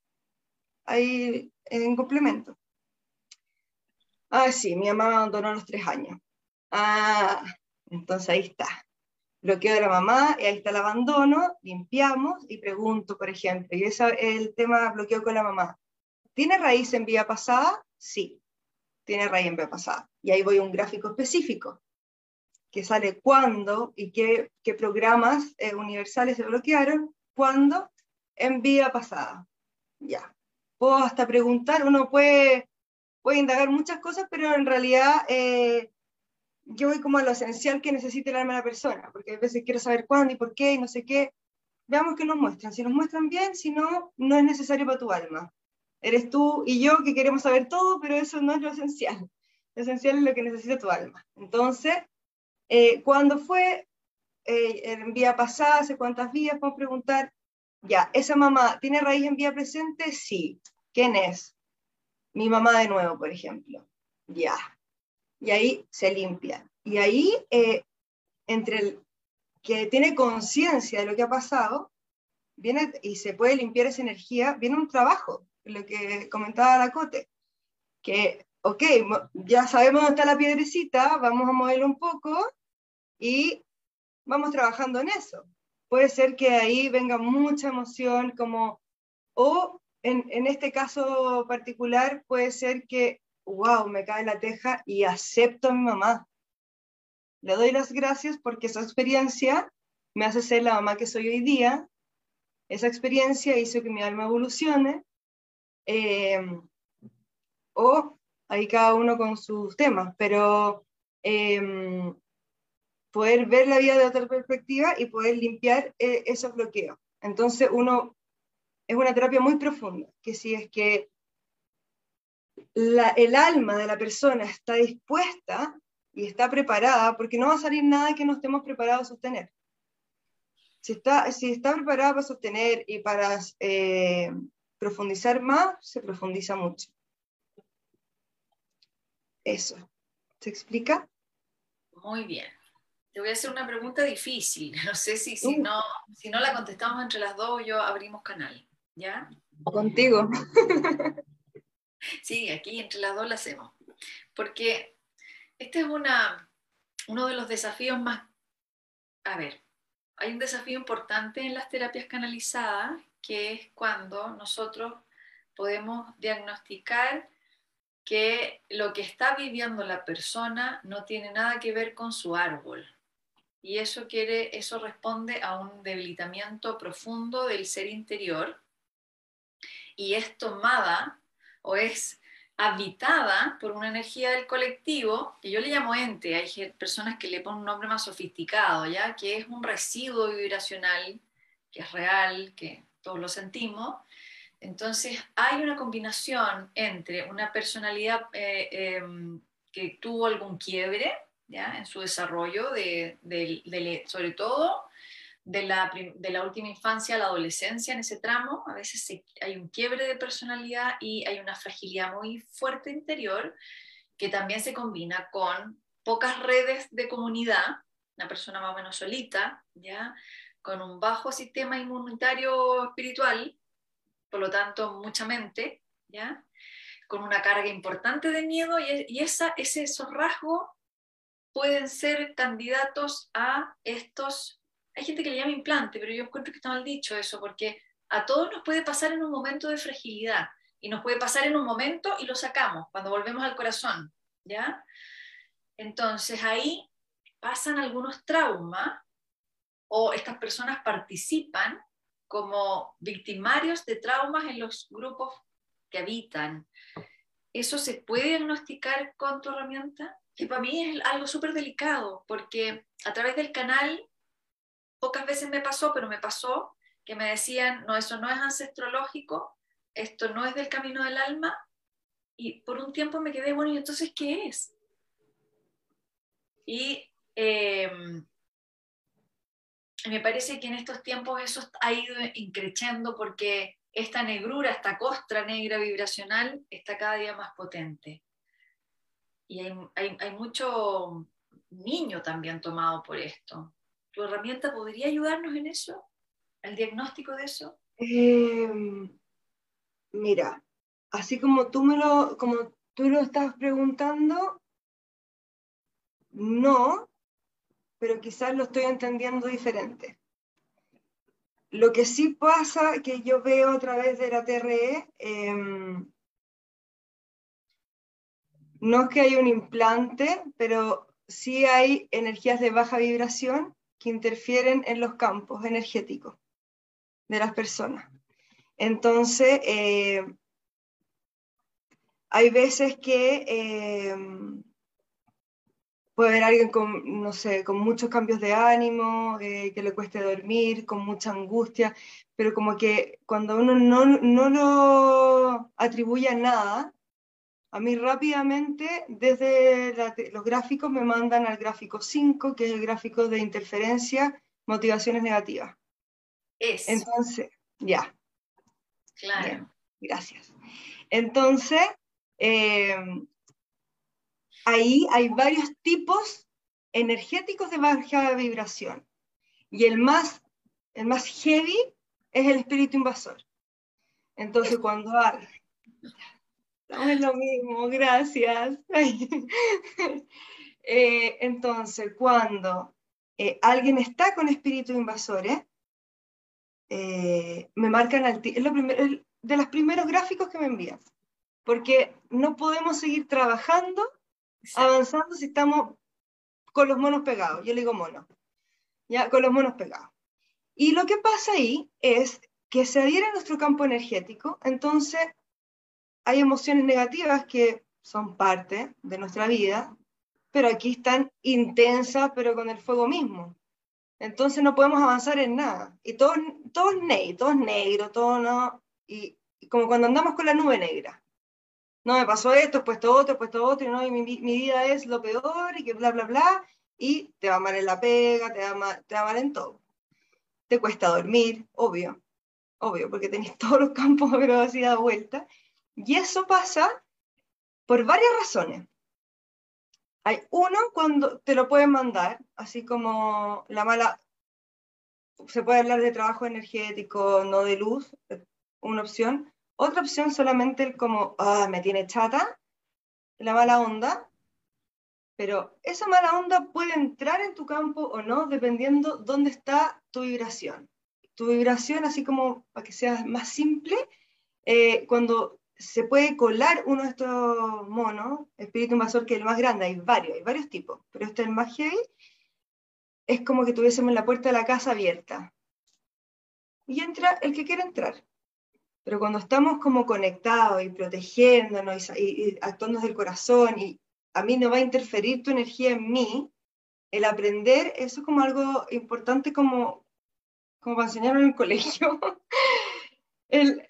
hay en complemento. Ah, sí, mi mamá abandonó a los tres años. Ah, entonces ahí está. Bloqueo de la mamá, y ahí está el abandono, limpiamos y pregunto, por ejemplo, y ese es el tema bloqueo con la mamá. ¿Tiene raíz en vía pasada? Sí, tiene raíz en vía pasada. Y ahí voy a un gráfico específico que sale cuándo y qué, qué programas eh, universales se bloquearon, cuándo, en vía pasada. Ya. Puedo hasta preguntar, uno puede, puede indagar muchas cosas, pero en realidad eh, yo voy como a lo esencial que necesita el alma de la persona, porque a veces quiero saber cuándo y por qué y no sé qué. Veamos qué nos muestran. Si nos muestran bien, si no, no es necesario para tu alma. Eres tú y yo que queremos saber todo, pero eso no es lo esencial. Lo esencial es lo que necesita tu alma. Entonces, eh, ¿Cuándo fue? Eh, en vía pasada, hace cuántas vías, podemos preguntar, ya, ¿esa mamá tiene raíz en vía presente? Sí. ¿Quién es? Mi mamá de nuevo, por ejemplo. Ya. Y ahí se limpia. Y ahí, eh, entre el que tiene conciencia de lo que ha pasado, viene y se puede limpiar esa energía, viene un trabajo, lo que comentaba la Cote, que, ok, ya sabemos dónde está la piedrecita, vamos a moverlo un poco, y vamos trabajando en eso. Puede ser que ahí venga mucha emoción, como, o en, en este caso particular puede ser que, wow, me cae la teja y acepto a mi mamá. Le doy las gracias porque esa experiencia me hace ser la mamá que soy hoy día. Esa experiencia hizo que mi alma evolucione. Eh, o ahí cada uno con sus temas, pero eh, poder ver la vida de otra perspectiva y poder limpiar eh, esos bloqueos. Entonces uno, es una terapia muy profunda, que si es que el alma de la persona está dispuesta y está preparada, porque no va a salir nada que no estemos preparados a sostener. Si está, si está preparada para sostener y para eh, profundizar más, se profundiza mucho. Eso. ¿Se explica? Muy bien. Te voy a hacer una pregunta difícil. No sé si, si, uh. no, si no la contestamos entre las dos, yo abrimos canal. ¿Ya? Contigo. Sí, aquí entre las dos la hacemos. Porque este es una, uno de los desafíos más... A ver, hay un desafío importante en las terapias canalizadas, que es cuando nosotros podemos diagnosticar que lo que está viviendo la persona no tiene nada que ver con su árbol. Y eso, quiere, eso responde a un debilitamiento profundo del ser interior y es tomada o es habitada por una energía del colectivo, que yo le llamo ente, hay personas que le ponen un nombre más sofisticado, ¿ya? que es un residuo vibracional, que es real, que todos lo sentimos. Entonces hay una combinación entre una personalidad eh, em, que tuvo algún quiebre ¿ya? en su desarrollo, de, sobre todo de la, de la, última infancia a la adolescencia en ese tramo, a veces hay un quiebre de personalidad y hay una fragilidad muy fuerte interior que también se combina con pocas redes de comunidad, una persona más o menos solita, ¿ya? con un bajo sistema inmunitario espiritual, por lo tanto mucha mente, ¿ya? con una carga importante de miedo y, y esa, ese, esos rasgos pueden ser candidatos a estos hay gente que le llama implante, pero yo encuentro que está mal dicho eso, porque a todos nos puede pasar en un momento de fragilidad y nos puede pasar en un momento y lo sacamos cuando volvemos al corazón, ¿ya? Entonces ahí pasan algunos traumas o estas personas participan como victimarios de traumas en los grupos que habitan. ¿Eso se puede diagnosticar con tu herramienta? Que para mí es algo súper delicado, porque a través del canal pocas veces me pasó, pero me pasó que me decían, no, eso no es ancestrológico, esto no es del camino del alma, y por un tiempo me quedé, bueno, ¿y entonces qué es? Y em, me parece que en estos tiempos eso ha ido increciendo porque esta negrura, esta costra negra vibracional está cada día más potente. Y hay, hay, hay mucho niño también tomado por esto. ¿Tu herramienta podría ayudarnos en eso? ¿El diagnóstico de eso? Em, mira, así como tú me lo, como tú lo estás preguntando, no, pero quizás lo estoy entendiendo diferente. Lo que sí pasa, que yo veo a través de la TRE, em, no es que haya un implante, pero sí hay energías de baja vibración interfieren en los campos energéticos de las personas. Entonces, eh, hay veces que eh, puede haber alguien con, no sé, con muchos cambios de ánimo, eh, que le cueste dormir, con mucha angustia, pero como que cuando uno no, no lo atribuye a nada, a mí rápidamente, desde los gráficos, me mandan al gráfico 5, que es el gráfico de interferencia, motivaciones negativas. Es. Entonces, ya. Claro. gracias. Entonces, eh, ahí hay varios tipos energéticos de baja vibración. Y el más, el más heavy es el espíritu invasor. Entonces, cuando hay, es lo mismo, gracias. Eh, entonces, cuando eh, alguien está con espíritu invasores, eh, me marcan al es, lo de los primeros gráficos que me envían, porque no podemos seguir trabajando, avanzando si estamos con los monos pegados. Yo le digo mono, ya con los monos pegados. Y lo que pasa ahí es que se adhiere a nuestro campo energético, entonces hay emociones negativas que son parte de nuestra vida, pero aquí están intensas, pero con el fuego mismo. Entonces no podemos avanzar en nada. Y todo, todo es negro, todo es negro, todo no. Y, como cuando andamos con la nube negra. No, me pasó esto, pues puesto otro, puesto otro, y, no, y mi, mi, vida es lo peor, y que bla, bla, bla, y te va mal en la pega, te va mal, te va mal en todo. Te cuesta dormir, obvio, obvio, porque tenés todos los campos pero así da vuelta, y eso pasa por varias razones. Hay uno cuando te lo pueden mandar, así como la mala, se puede hablar de trabajo energético, no de luz, una opción. Otra opción solamente como, ah, me tiene chata, la mala onda, pero esa mala onda puede entrar en tu campo o no, dependiendo dónde está tu vibración. Tu vibración, así como para que sea más simple, eh, cuando se puede colar uno de estos monos, espíritu invasor, que es el más grande, hay varios, hay varios tipos, pero este es el más heavy, es como que tuviésemos la puerta de la casa abierta. Y entra el que quiera entrar. Pero cuando estamos como conectados y protegiéndonos y, y, actuando desde el corazón y a mí no va a interferir tu energía en mí, el aprender, eso es como algo importante como, como para enseñarlo en el colegio. el,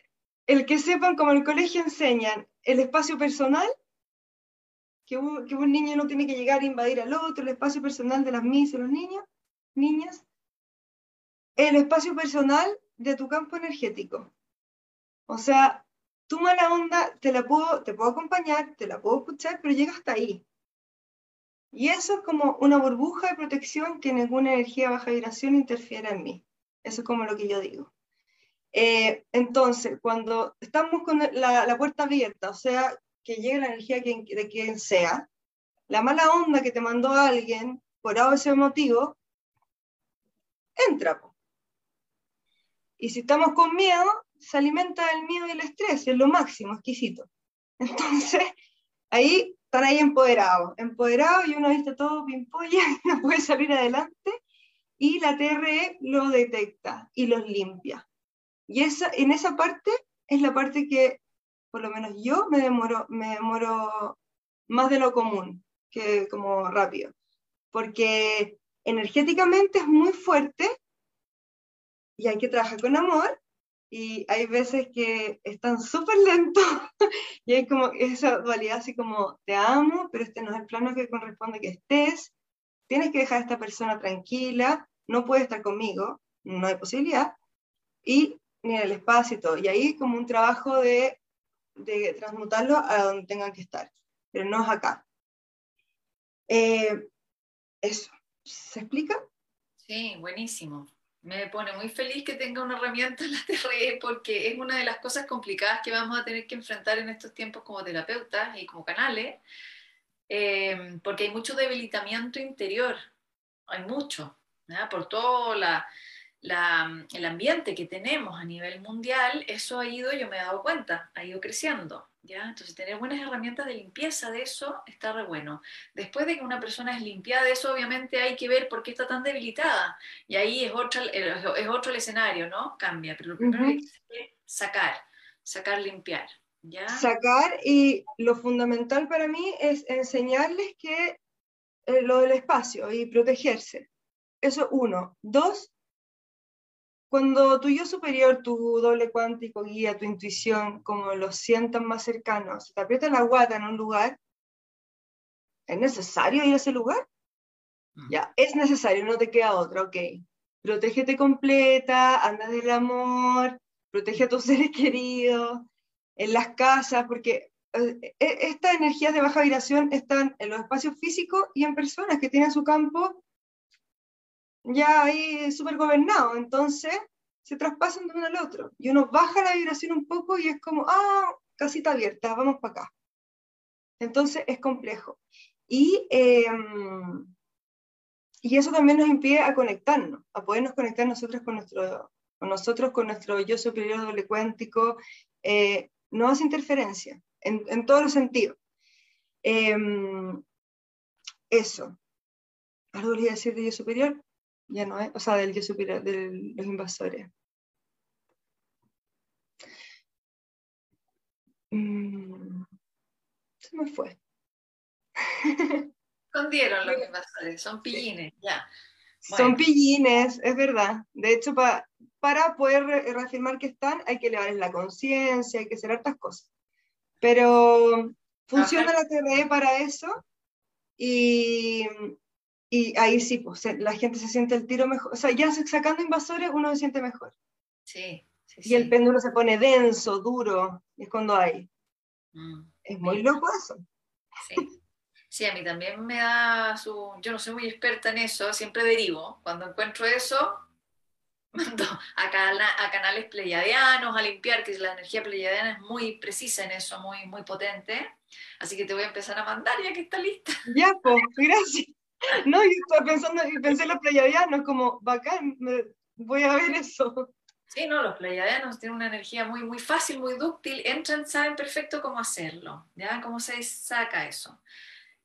el que sepan como en el colegio enseñan el espacio personal, que un, que un, niño no tiene que llegar a invadir al otro, el espacio personal de las misas los niños, niñas, el espacio personal de tu campo energético. O sea, tu mala onda te la puedo, te puedo acompañar, te la puedo escuchar, pero llega hasta ahí. Y eso es como una burbuja de protección que ninguna energía baja vibración interfiera en mí. Eso es como lo que yo digo. Eh, entonces, cuando estamos con la, la, puerta abierta, o sea, que llegue la energía quien, de quien sea, la mala onda que te mandó alguien por ese motivo, entra. Y si estamos con miedo, se alimenta el miedo y el estrés, es lo máximo, exquisito. Entonces, ahí están ahí empoderados, empoderados y uno viste todo pimpolla, no puede salir adelante y la TRE lo detecta y los limpia. Y esa, en esa parte es la parte que, por lo menos yo, me demoro, me demoro más de lo común, que como rápido. Porque energéticamente es muy fuerte y hay que trabajar con amor y hay veces que están súper lentos y hay como esa dualidad así como te amo, pero este no es el plano que corresponde que estés, tienes que dejar a esta persona tranquila, no puede estar conmigo, no hay posibilidad, y ni en el espacio y todo. Y ahí como un trabajo de, de transmutarlo a donde tengan que estar, pero no es acá. Eh, eso, ¿se explica? Sí, buenísimo. Me pone muy feliz que tenga una herramienta en la TRE porque es una de las cosas complicadas que vamos a tener que enfrentar en estos tiempos como terapeutas y como canales, eh, porque hay mucho debilitamiento interior, hay mucho, por toda la, la, el ambiente que tenemos a nivel mundial, eso ha ido, yo me he dado cuenta, ha ido creciendo. ¿ya? Entonces, tener buenas herramientas de limpieza de eso está re bueno. Después de que una persona es limpiada de eso, obviamente hay que ver por qué está tan debilitada. Y ahí es, otra, es otro el escenario, ¿no? Cambia. Pero lo primero uh -huh. es sacar, sacar, limpiar. ¿ya? Sacar, y lo fundamental para mí es enseñarles que eh, lo del espacio y protegerse. Eso uno. Dos, cuando tu yo superior, tu doble cuántico guía, tu intuición, como lo sientan más cercanos, te aprieta la guata en un lugar, ¿es necesario ir a ese lugar? Mm. Ya, es necesario, no te queda otra, ok. Protégete completa, anda del amor, protege a tus seres queridos, en las casas, porque eh, estas energías de baja vibración están en los espacios físicos y en personas que tienen su campo ya ahí súper gobernado, entonces se traspasan de uno al otro. Y uno baja la vibración un poco y es como, ah, casita abierta, vamos para acá. Entonces es complejo. Y, eh, y eso también nos impide a conectarnos, a podernos conectar nosotros con nuestro, con nosotros, con nuestro yo superior doble cuántico. Eh, no hace interferencia, en, en todos los sentidos. Eh, eso. ¿Algo les iba a decir de yo superior? Ya no es, o sea, del yo superior, de los invasores. Mm, se me fue. Escondieron los invasores, son pillines, ya. Bueno. Son pillines, es verdad. De hecho, pa, para poder re reafirmar que están, hay que elevarles la conciencia, hay que hacer hartas cosas. Pero funciona Ajá. la TRE para eso y, y ahí sí, pues la gente se siente el tiro mejor. O sea, ya sacando invasores uno se siente mejor. Sí. sí y sí. el péndulo se pone denso, duro, y es cuando hay. Mm, es muy loco eso. Sí. Sí, a mí también me da su... Yo no soy muy experta en eso, siempre derivo. Cuando encuentro eso, mando a, cana a canales pleiadianos, a limpiar, que la energía pleiadiana es muy precisa en eso, muy, muy potente. Así que te voy a empezar a mandar ya que está lista. Ya, pues, gracias. No, yo estaba pensando, y pensé en los pleiadianos, como bacán, me, voy a ver eso. Sí, no, los pleiadianos tienen una energía muy, muy fácil, muy dúctil, entran, saben perfecto cómo hacerlo, ¿ya? Cómo se saca eso.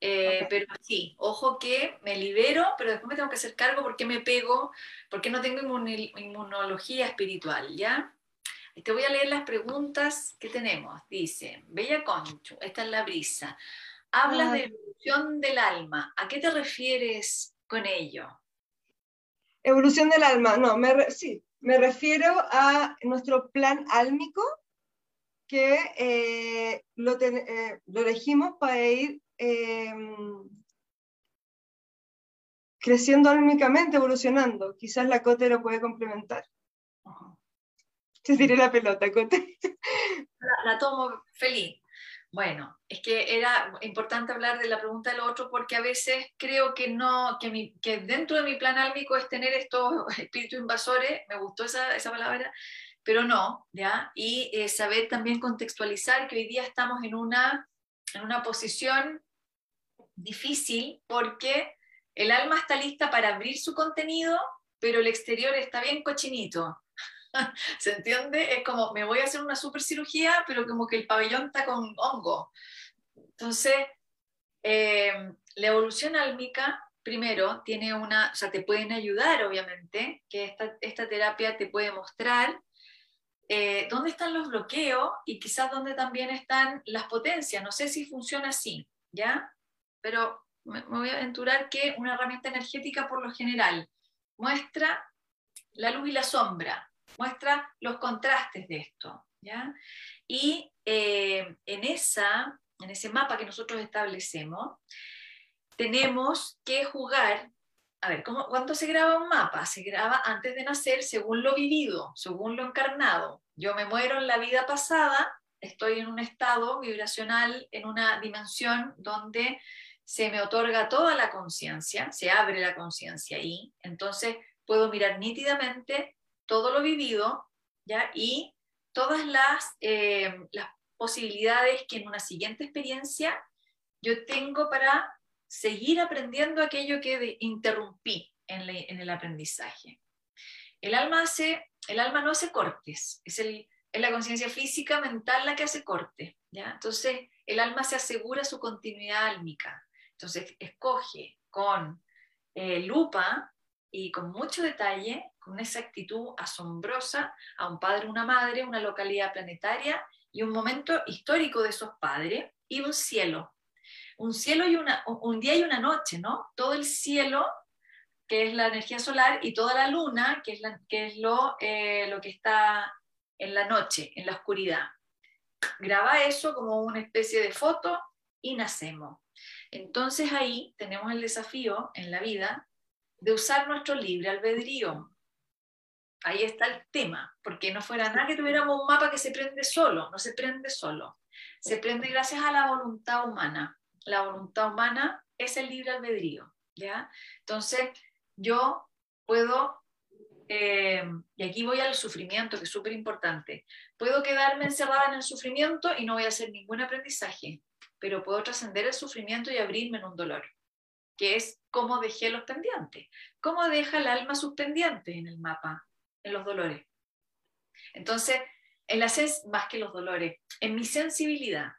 Eh, pero sí, ojo que me libero, pero después me tengo que hacer cargo porque me pego, porque no tengo inmunología espiritual, ¿ya? Te voy a leer las preguntas que tenemos. Dice, Bella Conchu, esta es la brisa. Hablas de evolución del alma. ¿A qué te refieres con ello? Evolución del alma, no, me sí, me refiero a nuestro plan álmico que eh, lo, eh, lo, elegimos para ir em, creciendo álmicamente, evolucionando. Quizás la Cote lo puede complementar. Te tiré la pelota, Cote. La, tomo feliz. Bueno, es que era importante hablar de la pregunta del otro porque a veces creo que no, que, que dentro de mi plan álmico es tener estos espíritus invasores, me gustó esa, esa palabra, pero no, ¿ya? Y eh, saber también contextualizar que hoy día estamos en una, en una posición difícil porque el alma está lista para abrir su contenido, pero el exterior está bien cochinito. ¿Se entiende? Es como, me voy a hacer una super cirugía, pero como que el pabellón está con hongo. Entonces, eh, la evolución álmica, primero, tiene una, o sea, te pueden ayudar, obviamente, que esta, esta terapia te puede mostrar eh, dónde están los bloqueos y quizás dónde también están las potencias. No sé si funciona así, ¿ya? Pero me, me voy a aventurar que una herramienta energética, por lo general, muestra la luz y la sombra, muestra los contrastes de esto. ¿ya? Y eh, en, esa, en ese mapa que nosotros establecemos, tenemos que jugar. A ver, ¿cómo, ¿cuándo se graba un mapa? Se graba antes de nacer según lo vivido, según lo encarnado. Yo me muero en la vida pasada, estoy en un estado vibracional, en una dimensión donde se me otorga toda la conciencia, se abre la conciencia ahí, entonces puedo mirar nítidamente todo lo vivido, ¿ya? Y todas las, eh, las posibilidades que en una siguiente experiencia yo tengo para seguir aprendiendo aquello que interrumpí en, en, el aprendizaje. El alma, el alma no hace cortes, es, el, es la conciencia física, mental la que hace cortes. ¿ya? Entonces, el alma se asegura su continuidad álmica. Entonces, escoge con eh, lupa y con mucho detalle, con una exactitud asombrosa, a un padre, una madre, una localidad planetaria y un momento histórico de esos padres y un cielo. Un cielo y una, un día y una noche, ¿no? Todo el cielo, que es la energía solar, y toda la luna, que es, que es lo, eh, lo que está en la noche, en la oscuridad. Graba eso como una especie de foto y nacemos. Entonces ahí tenemos el desafío en la vida de usar nuestro libre albedrío. Ahí está el tema, porque no fuera nada que tuviéramos un mapa que se prende solo, no se prende solo. Se prende gracias a la voluntad humana. La voluntad humana es el libre albedrío, ¿ya? Entonces, yo puedo, eh, y aquí voy al sufrimiento, que es súper importante, puedo quedarme encerrada en el sufrimiento y no voy a hacer ningún aprendizaje, pero puedo trascender el sufrimiento y abrirme en un dolor que es cómo dejé los pendientes. ¿Cómo deja el alma sus pendientes en el mapa, en los dolores? Entonces, en la más que los dolores, en mi sensibilidad.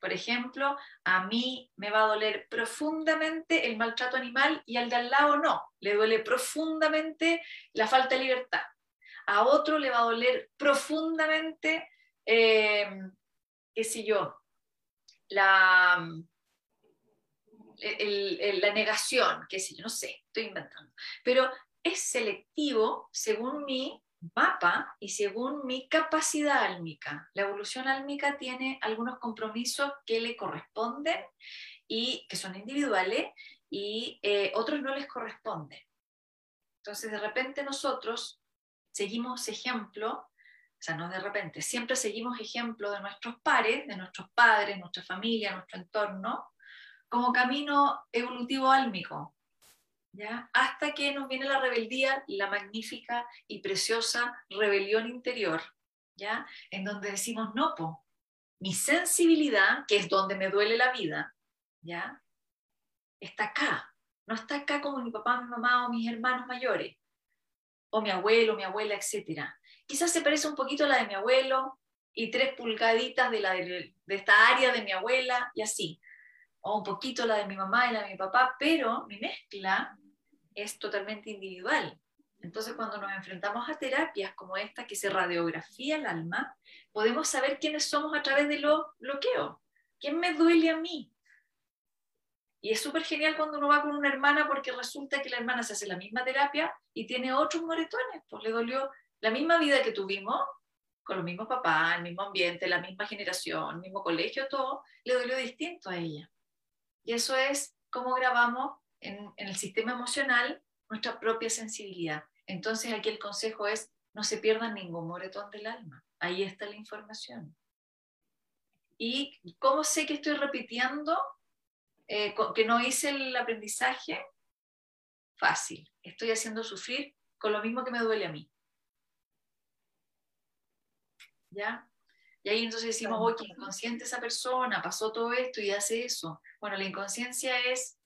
Por ejemplo, a mí me va a doler profundamente el maltrato animal y al de al lado no. Le duele profundamente la falta de libertad. A otro le va a doler profundamente, eh, qué sé yo, la, la negación, qué sé yo, no sé, estoy inventando. Pero es selectivo según mi mapa y según mi capacidad álmica. La evolución álmica tiene algunos compromisos que le corresponden y que son individuales y eh, otros no les corresponden. Entonces, de repente nosotros seguimos ejemplo, o sea, no de repente, siempre seguimos ejemplo de nuestros pares, de nuestros padres, nuestra familia, nuestro entorno, como camino evolutivo álmico, ¿ya? hasta que nos viene la rebeldía, la magnífica y preciosa rebelión interior, ¿ya? en donde decimos, no, po, mi sensibilidad, que es donde me duele la vida, ¿ya? está acá, no está acá como mi papá, mi mamá o mis hermanos mayores. o mi abuelo, mi abuela, etc. Quizás se parece un poquito a la de mi abuelo y tres pulgaditas de, la de, esta área de mi abuela y así, o un poquito la de mi mamá y la de mi papá, pero mi mezcla es totalmente individual. Entonces, cuando nos enfrentamos a terapias como esta, que se radiografía el alma, podemos saber quiénes somos a través de los bloqueos. ¿Quién me duele a mí? Y es súper genial cuando uno va con una hermana porque resulta que la hermana se hace la misma terapia y tiene otros moretones, pues le dolió la misma vida que tuvimos, con los mismos papás, el mismo ambiente, la misma generación, el mismo colegio, todo, le dolió distinto a ella. Y eso es cómo grabamos en, el sistema emocional nuestra propia sensibilidad. Entonces aquí el consejo es, no se pierdan ningún moretón del alma. Ahí está la información. ¿Y cómo sé que estoy repitiendo eh, que no hice el aprendizaje? Fácil. Estoy haciendo sufrir con lo mismo que me duele a mí. ¿Ya? Y ahí entonces decimos, oye, inconsciente esa persona, pasó todo esto y hace eso. Bueno, la inconsciencia es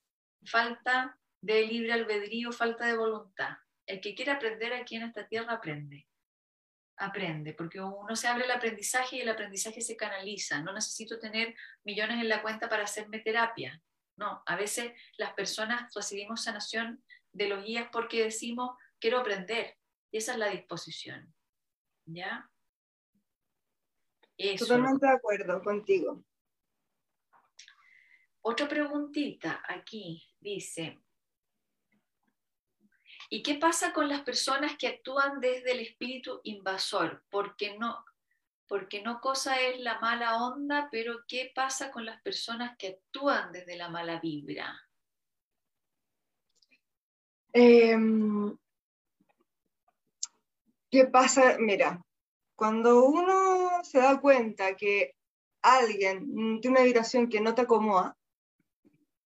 falta de libre albedrío, falta de voluntad. El que quiere aprender aquí en esta tierra aprende aprende, porque uno se abre el aprendizaje y el aprendizaje se canaliza. No necesito tener millones en la cuenta para hacerme terapia. No, a veces las personas recibimos sanación de los guías porque decimos, quiero aprender. Y esa es la disposición. ¿Ya? Totalmente de acuerdo contigo. Otra preguntita aquí dice, ¿Y qué pasa con las personas que actúan desde el espíritu invasor? Porque no, porque no cosa es la mala onda, pero ¿qué pasa con las personas que actúan desde la mala vibra? Em, ¿Qué pasa? Mira, cuando uno se da cuenta que alguien tiene una vibración que no te acomoda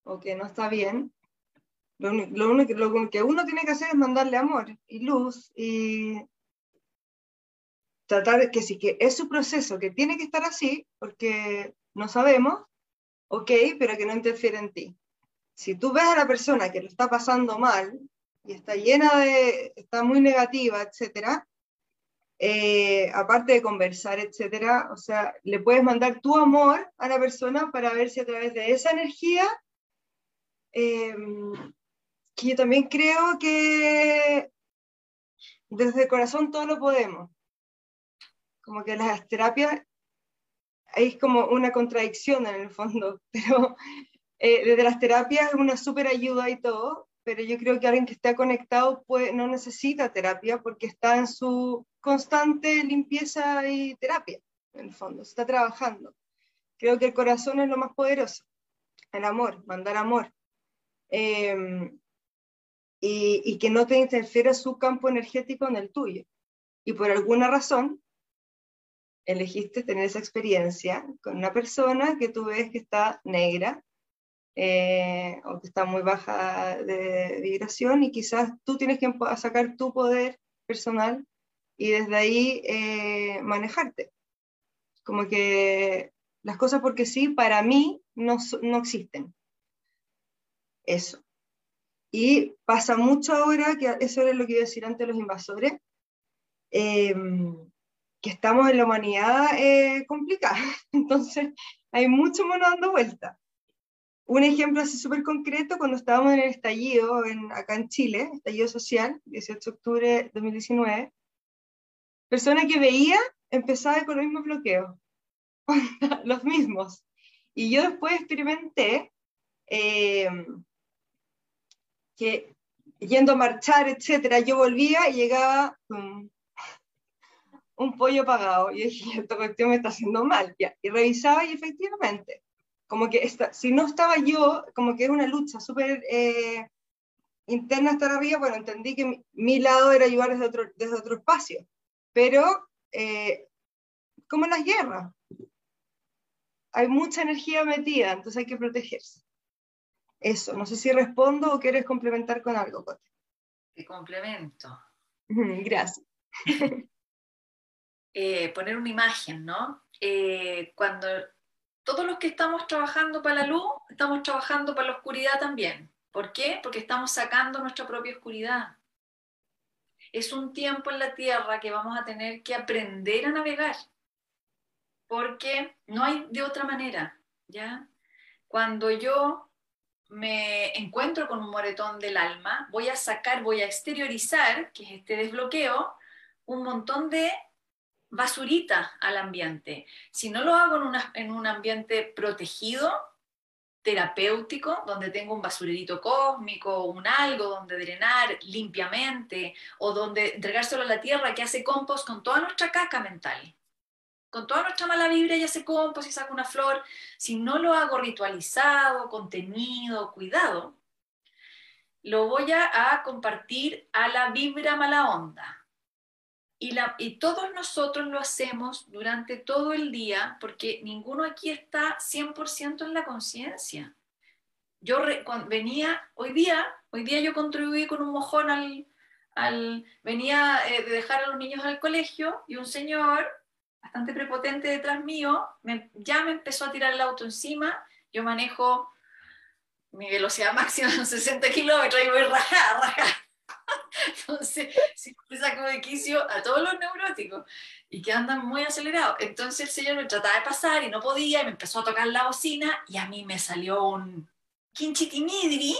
o que no está bien, lo, único, lo que uno tiene que hacer es mandarle amor y luz y tratar que sí, que es su proceso, que tiene que estar así, porque no sabemos, ok, pero que no interfiere en ti. Si tú ves a la persona que lo está pasando mal y está llena de, está muy negativa, etcétera, eh, aparte de conversar, etcétera, o sea, le puedes mandar tu amor a la persona para ver si a través de esa energía eh, que yo también creo que desde el corazón todo lo podemos. Como que las terapias, hay como una contradicción en el fondo, pero eh, desde las terapias es una súper ayuda y todo, pero yo creo que alguien que está conectado puede, no necesita terapia porque está en su constante limpieza y terapia, en el fondo, está trabajando. Creo que el corazón es lo más poderoso, el amor, mandar amor. Eh, y, que no te interfiera su campo energético en el tuyo. Y por alguna razón elegiste tener esa experiencia con una persona que tú ves que está negra eh, o que está muy baja de vibración y quizás tú tienes que sacar tu poder personal y desde ahí eh, manejarte. Como que las cosas porque sí, para mí no, no existen. Eso. Y pasa mucho ahora, que eso era lo que iba a decir antes los invasores, em, que estamos en la humanidad eh, complicada. Entonces, hay mucho mono dando vuelta. Un ejemplo así súper concreto, cuando estábamos en el estallido en, acá en Chile, estallido social, 18 de octubre de 2019, persona que veía empezaba con los mismos bloqueos, los mismos. Y yo después experimenté eh, que yendo a marchar, etcétera, yo volvía y llegaba um, un pollo pagado. Y dije, esta cuestión me está haciendo mal. Ya. Y revisaba y efectivamente, como que esta, si no estaba yo, como que era una lucha súper eh, interna estar arriba, bueno, entendí que mi, lado era ayudar desde otro, desde otro espacio. Pero, eh, como en las guerras, hay mucha energía metida, entonces hay que protegerse. Eso, no sé si respondo o quieres complementar con algo, Cote. Te complemento. Gracias. Eh, poner una imagen, ¿no? Eh, cuando todos los que estamos trabajando para la luz, estamos trabajando para la oscuridad también. ¿Por qué? Porque estamos sacando nuestra propia oscuridad. es un tiempo en la Tierra que vamos a tener que aprender a navegar, porque no hay de otra manera, ¿ya? Cuando yo me encuentro con un moretón del alma, voy a sacar, voy a exteriorizar, que es este desbloqueo, un montón de basurita al ambiente. Si no lo hago en, en un ambiente protegido, terapéutico, donde tengo un basurerito cósmico, un algo donde drenar limpiamente, o donde entregárselo a la tierra que hace compost con toda nuestra caca mental, con toda nuestra mala vibra y hace compost y saca una flor. Si no lo hago ritualizado, contenido, cuidado, lo voy a compartir a la vibra mala onda y, todos nosotros lo hacemos durante todo el día porque ninguno aquí está 100% en la conciencia. Yo venía, hoy día, hoy día yo contribuí con un mojón al, venía eh, de dejar a los niños al colegio y un señor bastante prepotente detrás mío ya me empezó a tirar el auto encima, yo manejo mi velocidad máxima son 60 kilómetros y voy rajada, rajada Entonces, si me saco de quicio a todos los neuróticos y que andan muy acelerados. Entonces el señor me trataba de pasar y no podía y me empezó a tocar la bocina y a mí me salió un quinchitimidri.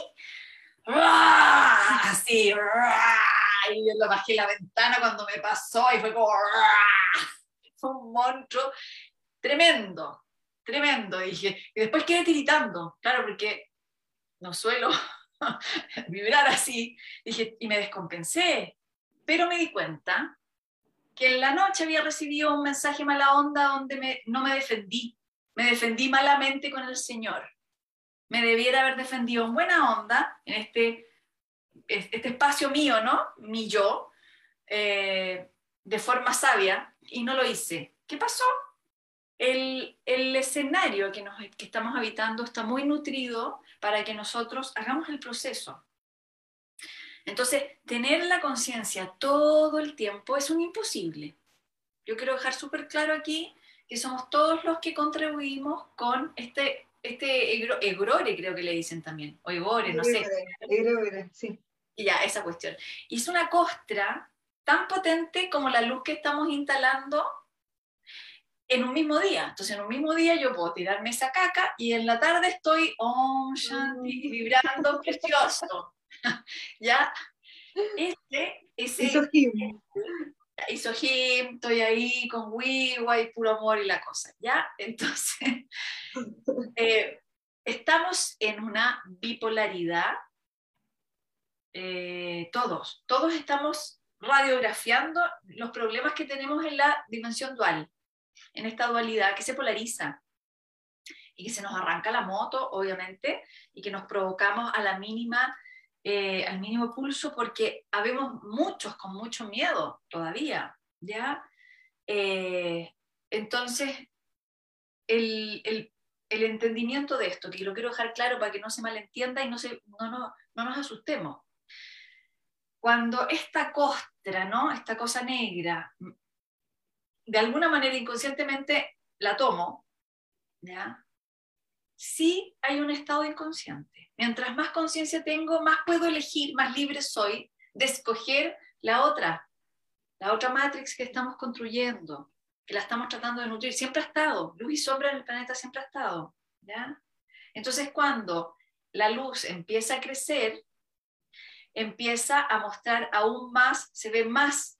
Así, y yo lo bajé la ventana cuando me pasó y fue como fue un monstruo tremendo, tremendo. dije, y después quedé tiritando, claro, porque no suelo vibrar así, dije, y me descompensé. Pero me di cuenta que en la noche había recibido un mensaje mala onda donde me, no me defendí, me defendí malamente con el Señor. Me debiera haber defendido en buena onda, en este, este espacio mío, ¿no? Mi yo, eh, de forma sabia, y no lo hice. ¿Qué pasó? El, el escenario que, nos, que estamos habitando está muy nutrido para que nosotros hagamos el proceso. Entonces, tener la conciencia todo el tiempo es un imposible. Yo quiero dejar súper claro aquí que somos todos los que contribuimos con este, este egrore, creo que le dicen también, o egore, no sé. Egore, sí. Y ya, esa cuestión. Y es una costra tan potente como la luz que estamos instalando en un mismo día. Entonces, en un mismo día yo puedo tirarme esa caca y en la tarde estoy Shanti, mm. vibrando precioso. ¿Ya? Este, ese. Hizo him, estoy ahí con Wiwa y puro amor y la cosa. ¿Ya? Entonces, eh, estamos en una bipolaridad. Eh, todos, todos estamos radiografiando los problemas que tenemos en la dimensión dual en esta dualidad que se polariza y que se nos arranca la moto, obviamente, y que nos provocamos a la mínima, eh, al mínimo pulso, porque habemos muchos con mucho miedo todavía, ¿ya? Eh, entonces, el, el, entendimiento de esto, que lo quiero dejar claro para que no se malentienda y no, se, no, no, no nos asustemos. Cuando esta costra, ¿no? esta cosa negra, de alguna manera inconscientemente la tomo, ¿ya? Sí hay un estado inconsciente. Mientras más conciencia tengo, más puedo elegir, más libre soy de escoger la otra, la otra matrix que estamos construyendo, que la estamos tratando de nutrir. Siempre ha estado, luz y sombra en el planeta siempre ha estado, ¿ya? Entonces cuando la luz empieza a crecer, empieza a mostrar aún más, se ve más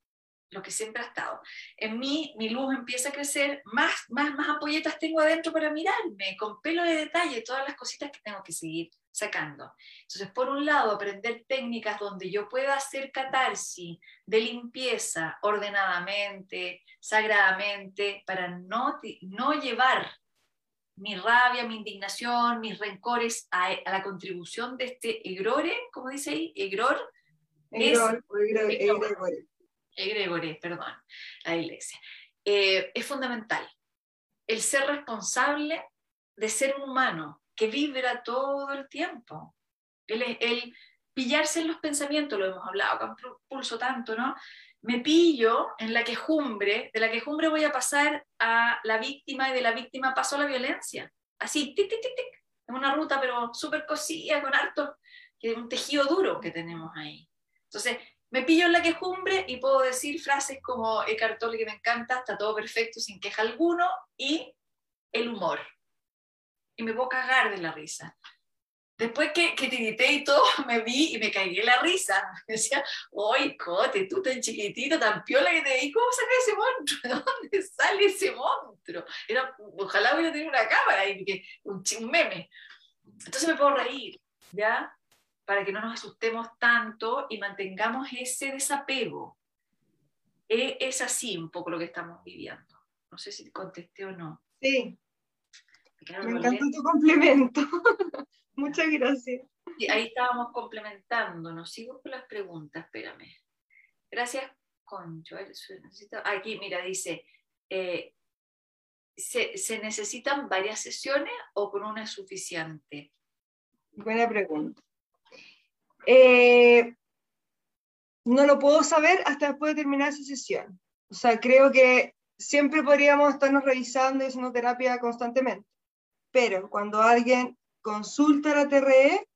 lo que siempre ha estado. En mí, mi luz empieza a crecer, más, más, más ampolletas tengo adentro para mirarme, con pelo de detalle, todas las cositas que tengo que seguir sacando. Entonces, por un lado, aprender técnicas donde yo pueda hacer catarsis de limpieza ordenadamente, sagradamente, para no, no llevar mi rabia, mi indignación, mis rencores a, la contribución de este egrore, como dice ahí, egror. Egror, Gregory, perdón, la iglesia, eh, es fundamental. El ser responsable de ser un humano que vibra todo el tiempo. El, el pillarse en los pensamientos, lo hemos hablado con pulso tanto, ¿no? Me pillo en la quejumbre, de la quejumbre voy a pasar a la víctima y de la víctima paso a la violencia. Así, tic, tic, tic, tic, en una ruta, pero súper cosida, con harto, que un tejido duro que tenemos ahí. Entonces, me pillo en la quejumbre y puedo decir frases como el cartón que me encanta, está todo perfecto, sin queja alguno, y el humor. Y me puedo cagar de la risa. Después que, que tirité y todo, me vi y me caí en la risa. Me decía, ¡Oye, Cote, tú tan chiquitito, tan piola que te di! ¿Cómo sacas ese monstruo? ¿De dónde sale ese monstruo? Era, ojalá hubiera tenido una cámara y un, un meme. Entonces me puedo reír, ¿ya? Para que no nos asustemos tanto y mantengamos ese desapego. E, es así un poco lo que estamos viviendo. No sé si contesté o no. Sí. Me, me encantó tu complemento. Muchas gracias. ahí estábamos complementándonos. Sigo con las preguntas, espérame. Gracias, Concho. Aquí, mira, dice, eh, ¿se, necesitan varias sesiones o con una es suficiente? Buena pregunta. Eh, no lo puedo saber hasta después de terminar esa sesión. O sea, creo que siempre podríamos estarnos revisando y haciendo terapia constantemente. Pero cuando alguien consulta la TRE,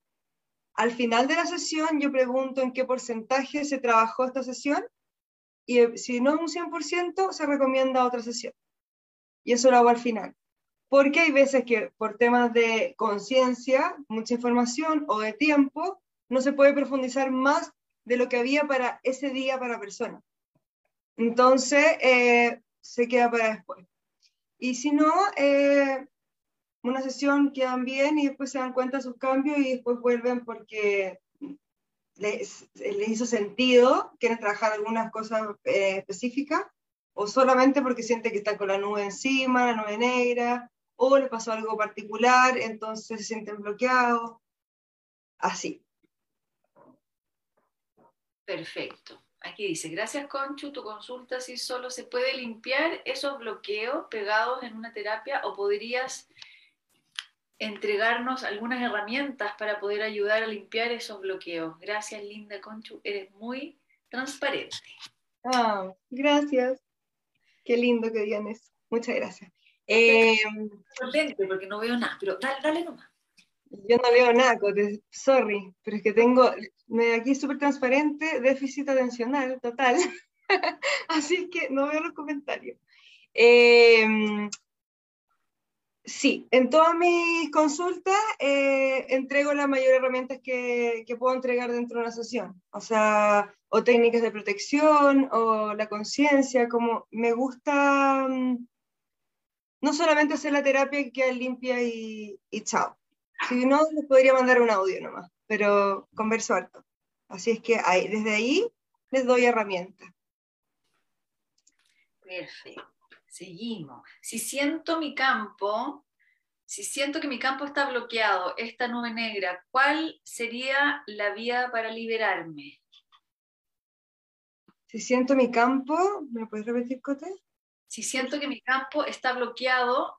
al final de la sesión yo pregunto en qué porcentaje se trabajó esta sesión y eh, si no es un 100% se recomienda otra sesión. Y eso lo hago al final. Porque hay veces que por temas de conciencia, mucha información o de tiempo, no se puede profundizar más de lo que había para ese día para persona. Entonces, eh, se queda para después. Y si no, eh, una sesión quedan bien y después se dan cuenta de sus cambios y después vuelven porque les, les hizo sentido, quieren trabajar algunas cosas eh, específicas, o solamente porque sienten que están con la nube encima, la nube negra, o les pasó algo particular, entonces se sienten bloqueados, así. Perfecto. Aquí dice, gracias Conchu, tu consulta si solo se puede limpiar esos bloqueos pegados en una terapia o podrías entregarnos algunas herramientas para poder ayudar a limpiar esos bloqueos. Gracias, Linda Conchu, eres muy transparente. Ah, gracias. Qué lindo que digan eso. Muchas gracias. Eh, porque no veo nada, pero dale, dale nomás. Yo no veo nada, sorry, pero es que tengo, me aquí súper transparente, déficit atencional total, así que no veo los comentarios. Eh, Sí, en todas mis consultas eh, entrego las mayores herramientas que, que, puedo entregar dentro de una sesión. O sea, o técnicas de protección, o la conciencia, como me gusta mm, no solamente hacer la terapia que queda limpia y chao. Si no, les podría mandar un audio nomás, pero converso harto. Así es que ahí, desde ahí les doy herramientas. Perfecto. Seguimos. Si siento mi campo, si siento que mi campo está bloqueado, esta nube negra, ¿cuál sería la vía para liberarme? Si siento mi campo, ¿me lo puedes repetir, Cote? Si siento que mi campo está bloqueado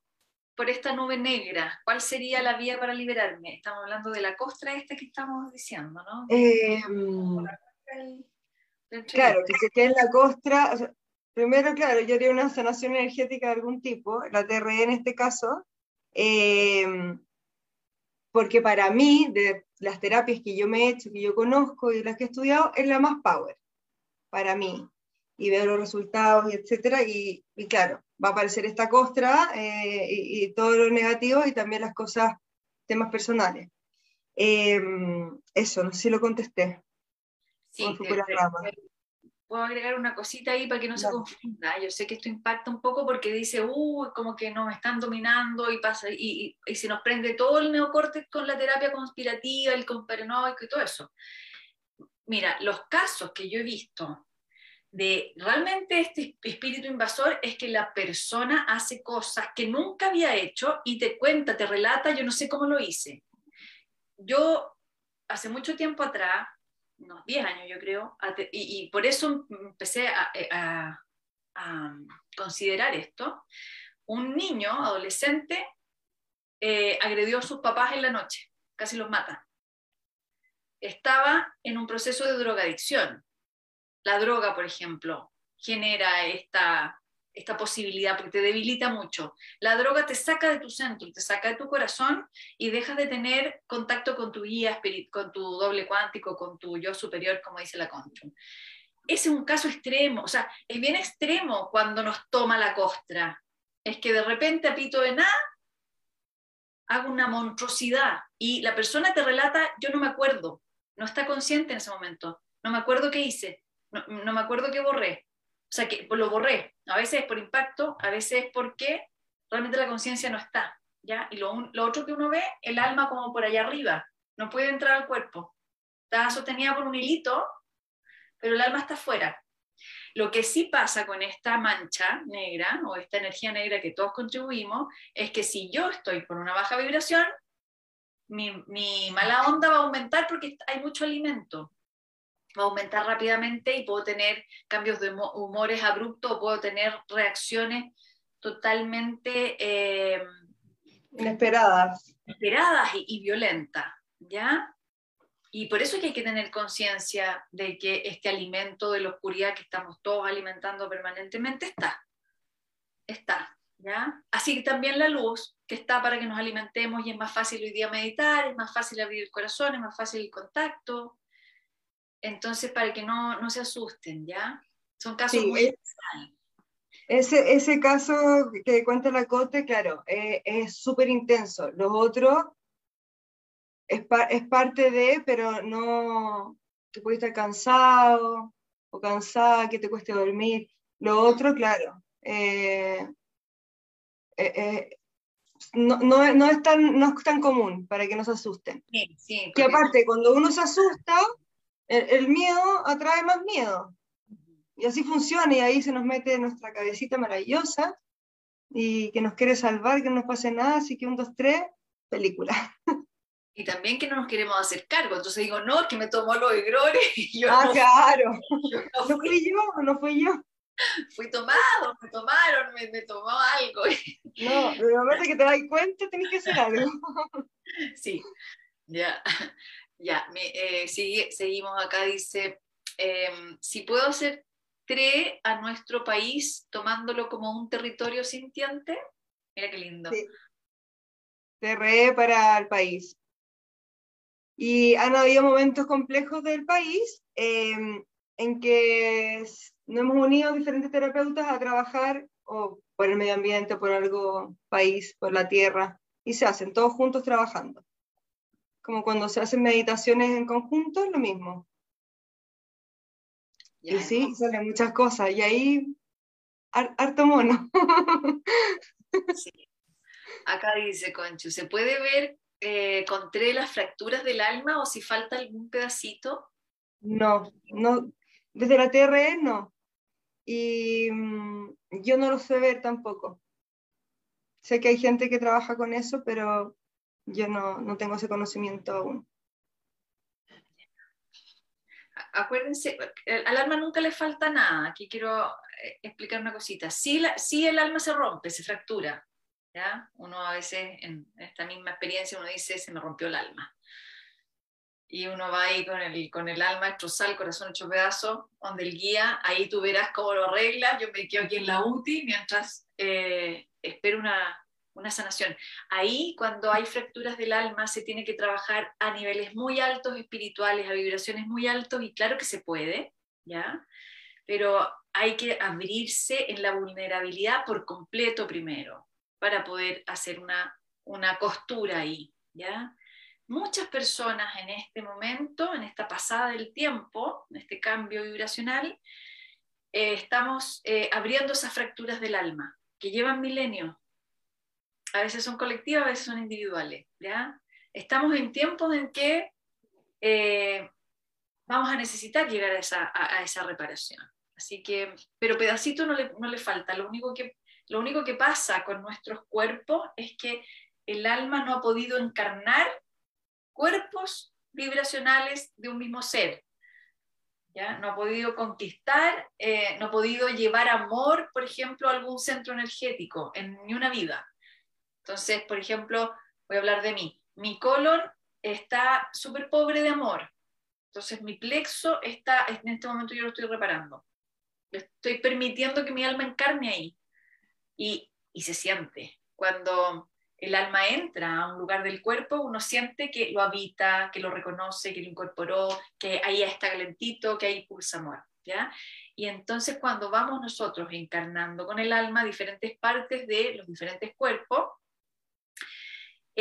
por esta nube negra, ¿cuál sería la vía para liberarme? Estamos hablando de la costra esta que estamos diciendo, ¿no? Eh, claro, que se quede en la costra, Primero, claro, yo haría una sanación energética de algún tipo, la TRE en este caso, em, porque para mí, de las terapias que yo me he hecho, que yo conozco y las que he estudiado, es la más power, para mí. Y veo los resultados, y etcétera, y, claro, va a aparecer esta costra eh, y, todo lo negativo y también las cosas, temas personales. Em, eso, no sé si lo contesté. Sí, puedo agregar una cosita ahí para que no se confunda. Yo sé que esto impacta un poco porque dice, uy, como que nos están dominando y pasa, y, y, se nos prende todo el neocorte con la terapia conspirativa, el comparanoico y todo eso. Mira, los casos que yo he visto de realmente este espíritu invasor es que la persona hace cosas que nunca había hecho y te cuenta, te relata, yo no sé cómo lo hice. Yo hace mucho tiempo atrás unos 10 años yo creo, y, por eso empecé eh, a, considerar esto, un niño, adolescente, eh, agredió a sus papás en la noche, casi los mata. Estaba en un proceso de drogadicción. La droga, por ejemplo, genera esta esta posibilidad, porque te debilita mucho. La droga te saca de tu centro, te saca de tu corazón y dejas de tener contacto con tu guía, con tu doble cuántico, con tu yo superior, como dice la Conchu. ese es un caso extremo, o sea, es bien extremo cuando nos toma la costra. Es que de repente a pito de nada hago una monstruosidad y la persona te relata, yo no me acuerdo, no está consciente en ese momento, no me acuerdo qué hice, no, me acuerdo qué borré. O sea, que lo borré. A veces es por impacto, a veces es porque realmente la conciencia no está. ¿ya? Y lo, otro que uno ve, el alma como por allá arriba, no puede entrar al cuerpo. Está sostenida por un hilito, pero el alma está afuera. Lo que sí pasa con esta mancha negra o esta energía negra que todos contribuimos es que si yo estoy con una baja vibración, mi mala onda va a aumentar porque hay mucho alimento va a aumentar rápidamente y puedo tener cambios de humores abruptos o puedo tener reacciones totalmente eh, inesperadas. Inesperadas y, y violentas, ¿ya? Y por eso es que hay que tener conciencia de que este alimento de la oscuridad que estamos todos alimentando permanentemente está. Está, ¿ya? Así que también la luz, que está para que nos alimentemos y es más fácil hoy día meditar, es más fácil abrir el corazón, es más fácil el contacto, entonces, para que no, no se asusten, ¿ya? Son casos muy eh, ese, ese caso que cuenta la Cote, claro, eh, es súper intenso. Los otros es, es, parte de, pero no, te puede estar cansado o cansada, que te cueste dormir. Lo otro, claro, eh, no, no, no, es tan, no es tan común para que no se asusten. Sí, sí, que aparte, cuando uno se asusta, el, miedo atrae más miedo. Y así funciona y ahí se nos mete nuestra cabecita maravillosa y que nos quiere salvar, que no nos pase nada, así que un, dos, tres, película. Y también que no nos queremos hacer cargo, entonces digo, no, que me tomó los errores. Y yo ah, no, claro. no, fui yo, no fui yo. Fui tomado, me tomaron, me, me tomó algo. No, de momento que te das cuenta, tenés que hacer algo. Sí, ya. Ya, eh, seguimos acá, dice, em, si puedo hacer TRE a nuestro país tomándolo como un territorio sintiente, mira qué lindo. Sí. TRE para el país. Y han habido momentos complejos del país em, en que nos hemos unido diferentes terapeutas a trabajar o por el medio ambiente, por algo país, por la tierra, y se hacen todos juntos trabajando como cuando se hacen meditaciones en conjunto, es lo mismo. y sí, salen muchas cosas, y ahí, harto mono. Acá dice Conchu, ¿se puede ver eh, con tres las fracturas del alma o si falta algún pedacito? No, no, desde la TRE no. Y mm, yo no lo sé ver tampoco. Sé que hay gente que trabaja con eso, pero yo no, no tengo ese conocimiento aún. Acuérdense, al alma nunca le falta nada. Aquí quiero eh, explicar una cosita. Si, la, si el alma se rompe, se fractura, ¿ya? Uno a veces, en esta misma experiencia, uno dice, se me rompió el alma. Y uno va ahí con el, con el alma destrozada, el corazón hecho pedazo, donde el guía, ahí tú verás cómo lo arregla. Yo me quedo aquí en la UTI mientras eh, espero una, una sanación. Ahí, cuando hay fracturas del alma, se tiene que trabajar a niveles muy altos espirituales, a vibraciones muy altos, y claro que se puede, ¿ya? Pero hay que abrirse en la vulnerabilidad por completo primero, para poder hacer una, una costura ahí, ¿ya? Muchas personas en este momento, en esta pasada del tiempo, en este cambio vibracional, eh, estamos eh, abriendo esas fracturas del alma, que llevan milenios, a veces son colectivas, a veces son individuales. ¿ya? Estamos en tiempos en que eh, vamos a necesitar llegar a esa, a, esa, reparación. Así que, pero pedacito no le, no le falta. Lo único, que, lo único que pasa con nuestros cuerpos es que el alma no ha podido encarnar cuerpos vibracionales de un mismo ser. ¿ya? No ha podido conquistar, eh, no ha podido llevar amor, por ejemplo, a algún centro energético en ni una vida. Entonces, por ejemplo, voy a hablar de mí. Mi colon está súper pobre de amor. Entonces, mi plexo está, en este momento yo lo estoy reparando. Estoy permitiendo que mi alma encarne ahí. Y, y se siente. Cuando el alma entra a un lugar del cuerpo, uno siente que lo habita, que lo reconoce, que lo incorporó, que ahí está calentito, que ahí pulsa amor, ¿ya? Y entonces cuando vamos nosotros encarnando con el alma diferentes partes de los diferentes cuerpos,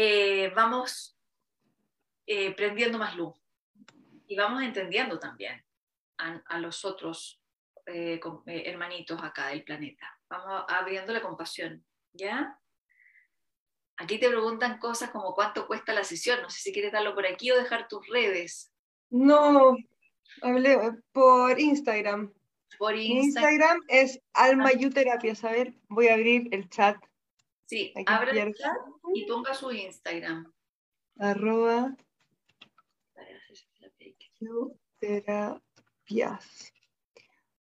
eh, vamos eh, prendiendo más luz y vamos entendiendo también a, los otros eh, hermanitos acá del planeta. Vamos abriendo la compasión, ¿ya? Aquí te preguntan cosas como cuánto cuesta la sesión. No sé si quieres darlo por aquí o dejar tus redes. No, hablé por Instagram. Por Instagram, es Almayuterapia. A ver, voy a abrir el chat. Sí, el chat y ponga su Instagram. Arroba terapias.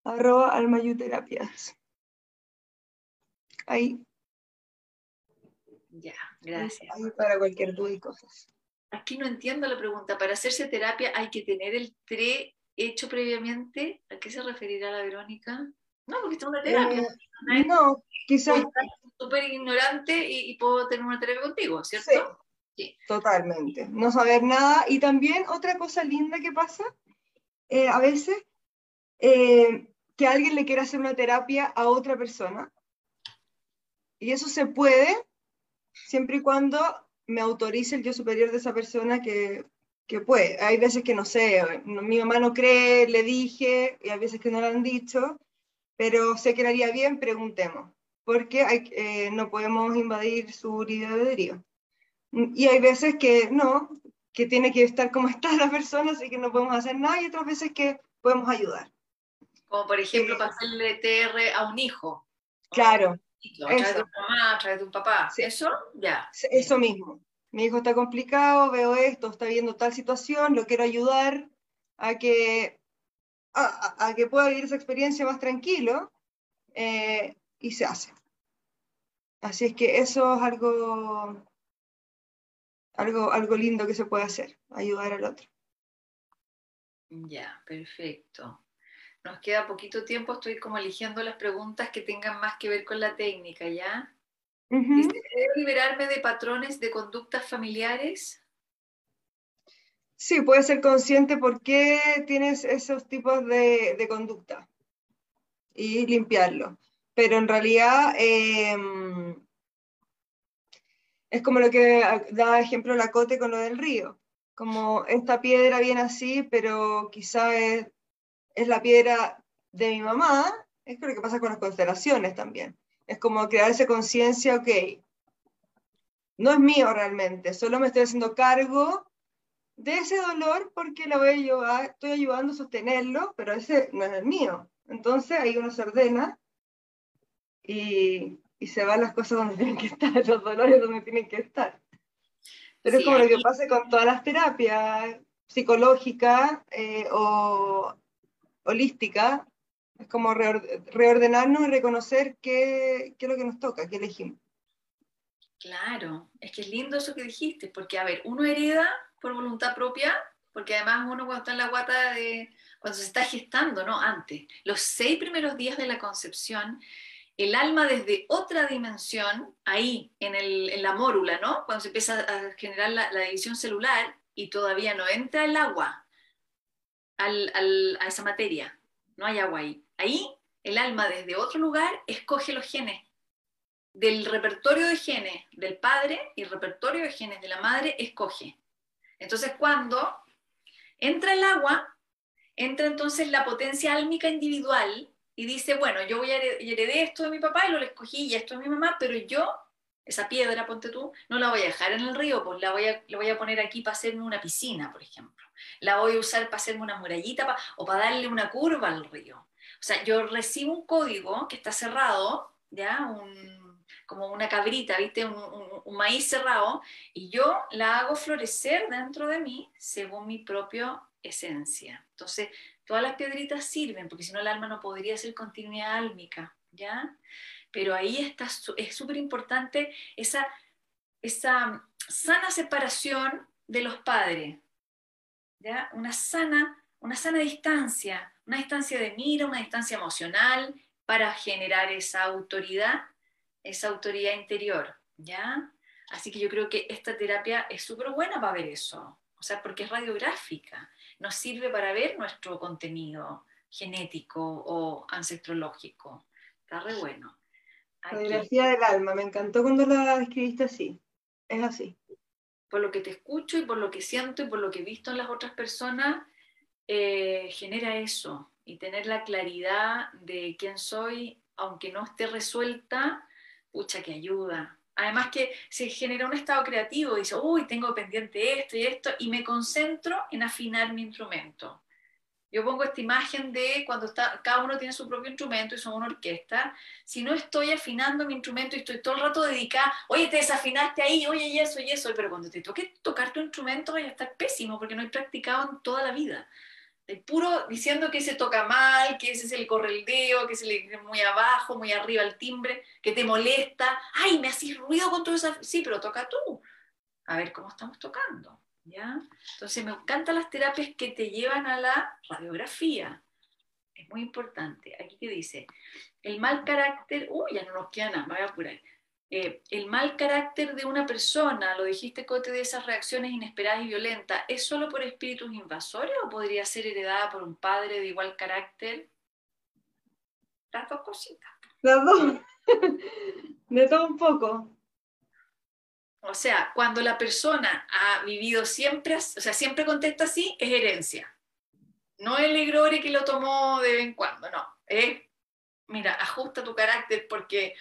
Arroba almayuterapias. Ahí. Ya, gracias. Ahí para cualquier duda y cosas. Aquí no entiendo la pregunta. ¿Para hacerse terapia hay que tener el TRE hecho previamente? ¿A qué se referirá la Verónica? No, porque es una terapia. Eh, no, quizás. Súper ignorante y, puedo tener una terapia contigo, ¿cierto? Sí, totalmente. No saber nada. Y también otra cosa linda que pasa, eh, a veces, eh, que alguien le quiera hacer una terapia a otra persona. Y eso se puede siempre y cuando me autorice el yo superior de esa persona que, que puede. Hay veces que no sé, mi mamá no cree, le dije, y hay veces que no lo han dicho, pero sé que le haría bien, preguntemos, porque hay, eh, no podemos invadir su libre. Y hay veces que no, que tiene que estar como está la persona, así que no podemos hacer nada, y otras veces que podemos ayudar. Como por ejemplo, eh, pasarle TR a un hijo. Claro. A través de una mamá, a través de un papá. ¿Eso? Ya. Eso mismo. Mi hijo está complicado, veo esto, está viendo tal situación, lo quiero ayudar a que, a, que pueda vivir esa experiencia más tranquilo eh, y se hace. Así es que eso es algo, algo, algo lindo que se puede hacer, ayudar al otro. Ya, perfecto. Nos queda poquito tiempo, estoy como eligiendo las preguntas que tengan más que ver con la técnica, ¿ya? ¿Debo liberarme de patrones de conductas familiares? Sí, puedes ser consciente por qué tienes esos tipos de, conducta y limpiarlo. Pero en realidad em, es como lo que da ejemplo la Cote con lo del río. Como esta piedra viene así, pero quizá es, la piedra de mi mamá, es lo que pasa con las constelaciones también. Es como crearse conciencia, ok, no es mío realmente, solo me estoy haciendo cargo de ese dolor porque la voy a ayudar, estoy ayudando a sostenerlo, pero ese no es el mío. Entonces ahí uno se ordena y, y se van las cosas donde tienen que estar, los dolores donde tienen que estar. Pero es como lo que pasa con todas las terapias psicológicas eh, o holísticas, es como reordenarnos y reconocer qué, qué, es lo que nos toca, qué elegimos. Claro, es que es lindo eso que dijiste, porque a ver, uno hereda por voluntad propia, porque además uno cuando está en la guata de, cuando se está gestando, ¿no? Antes, los seis primeros días de la concepción, el alma desde otra dimensión, ahí en, el, en la mórula, ¿no? Cuando se empieza a generar la, división celular y todavía no entra el agua al, al, a esa materia, no hay agua ahí. Ahí el alma desde otro lugar escoge los genes. Del repertorio de genes del padre y repertorio de genes de la madre escoge. Entonces cuando entra el agua, entra entonces la potencia álmica individual y dice, bueno, yo voy a heredar esto de mi papá y lo escogí y esto de mi mamá, pero yo, esa piedra, ponte tú, no la voy a dejar en el río, pues la voy a, la voy a poner aquí para hacerme una piscina, por ejemplo. La voy a usar para hacerme una murallita o para darle una curva al río. O sea, yo recibo un código que está cerrado, ¿ya? Un, como una cabrita, ¿viste? Un, maíz cerrado, y yo la hago florecer dentro de mí según mi propia esencia. Entonces, todas las piedritas sirven, porque si no el alma no podría ser continuidad álmica, ¿ya? Pero ahí está, es súper importante esa, esa sana separación de los padres, ¿ya? Una sana, una sana distancia, una distancia de mira, una distancia emocional para generar esa autoridad, esa autoridad interior, ¿ya? Así que yo creo que esta terapia es súper buena para ver eso, o sea, porque es radiográfica, nos sirve para ver nuestro contenido genético o ancestrológico. Está re bueno. Radiografía del alma, me encantó cuando la describiste así. Es así. Por lo que te escucho y por lo que siento y por lo que he visto en las otras personas, eh, genera eso. Y tener la claridad de quién soy, aunque no esté resuelta, pucha que ayuda. Además que se genera un estado creativo, dice, uy, tengo pendiente esto y esto, y me concentro en afinar mi instrumento. Yo pongo esta imagen de cuando está, cada uno tiene su propio instrumento y son una orquesta. Si no estoy afinando mi instrumento y estoy todo el rato dedicada, oye, te desafinaste ahí, oye, y eso, y eso, pero cuando te toque tocar tu instrumento voy a estar pésimo porque no he practicado en toda la vida. El puro diciendo que se toca mal, que ese es el correldeo, que se le muy abajo, muy arriba el timbre, que te molesta. Ay, me haces ruido con todo eso. Sí, pero toca tú. A ver cómo estamos tocando. Entonces me encantan las terapias que te llevan a la radiografía. Es muy importante. Aquí te dice, el mal carácter, uy, ya no nos queda nada, me voy a apurar. Eh, el mal carácter de una persona, lo dijiste Cote, de esas reacciones inesperadas y violentas, ¿es solo por espíritus invasores o podría ser heredada por un padre de igual carácter? Las dos cositas. Las dos. De todo un poco. O sea, cuando la persona ha vivido siempre, o sea, siempre contesta así, es herencia. No el egrore que lo tomó de vez en cuando, no. Es, mira, ajusta tu carácter porque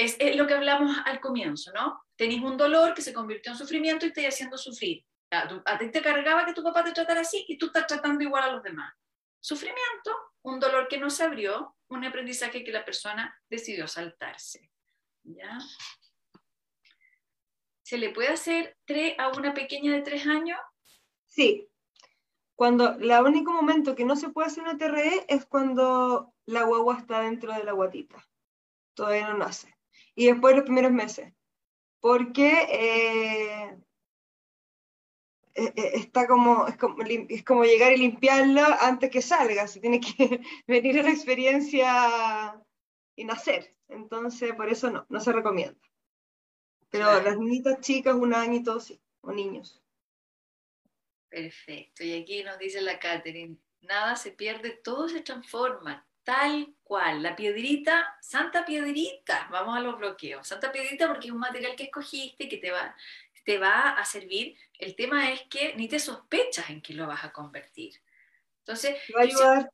es, lo que hablamos al comienzo, ¿no? Tenéis un dolor que se convirtió en sufrimiento y te haciendo sufrir. A, ti te cargaba que tu papá te tratara así y tú estás tratando igual a los demás. Sufrimiento, un dolor que no se abrió, un aprendizaje que la persona decidió saltarse. ¿Ya? ¿Se le puede hacer tres a una pequeña de tres años? Sí. Cuando el único momento que no se puede hacer una TRE es cuando la guagua está dentro de la guatita. Todavía no nace. Y después los primeros meses. Porque eh, eh, eh, está como es, como, llegar y limpiarlo antes que salga. Se tiene que venir a la experiencia y nacer. Entonces, por eso no, no se recomienda. Pero las niñitas chicas, un año sí, o niños. Perfecto. Y aquí nos dice la Catherine, nada se pierde, todo se transforma, tal cual. La piedrita, santa piedrita, vamos a los bloqueos. Santa piedrita porque es un material que escogiste que te va, te va a servir. El tema es que ni te sospechas en que lo vas a convertir. Entonces, va a ayudar.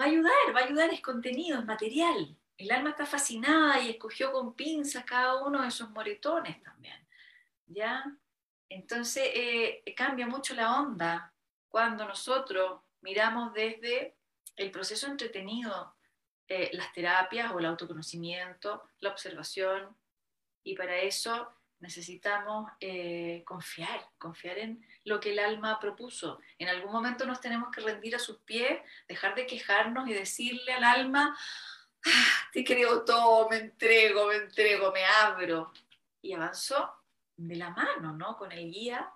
Va a ayudar, va a ayudar, es contenido, es material el alma está fascinada y escogió con pinzas cada uno de esos moretones también. ¿Ya? Entonces eh, cambia mucho la onda cuando nosotros miramos desde el proceso entretenido, eh, las terapias o el autoconocimiento, la observación, y para eso necesitamos eh, confiar, confiar en lo que el alma propuso. En algún momento nos tenemos que rendir a sus pies, dejar de quejarnos y decirle al alma, te creo todo, me entrego, me entrego, me abro. Y avanzó de la mano, ¿no? Con el guía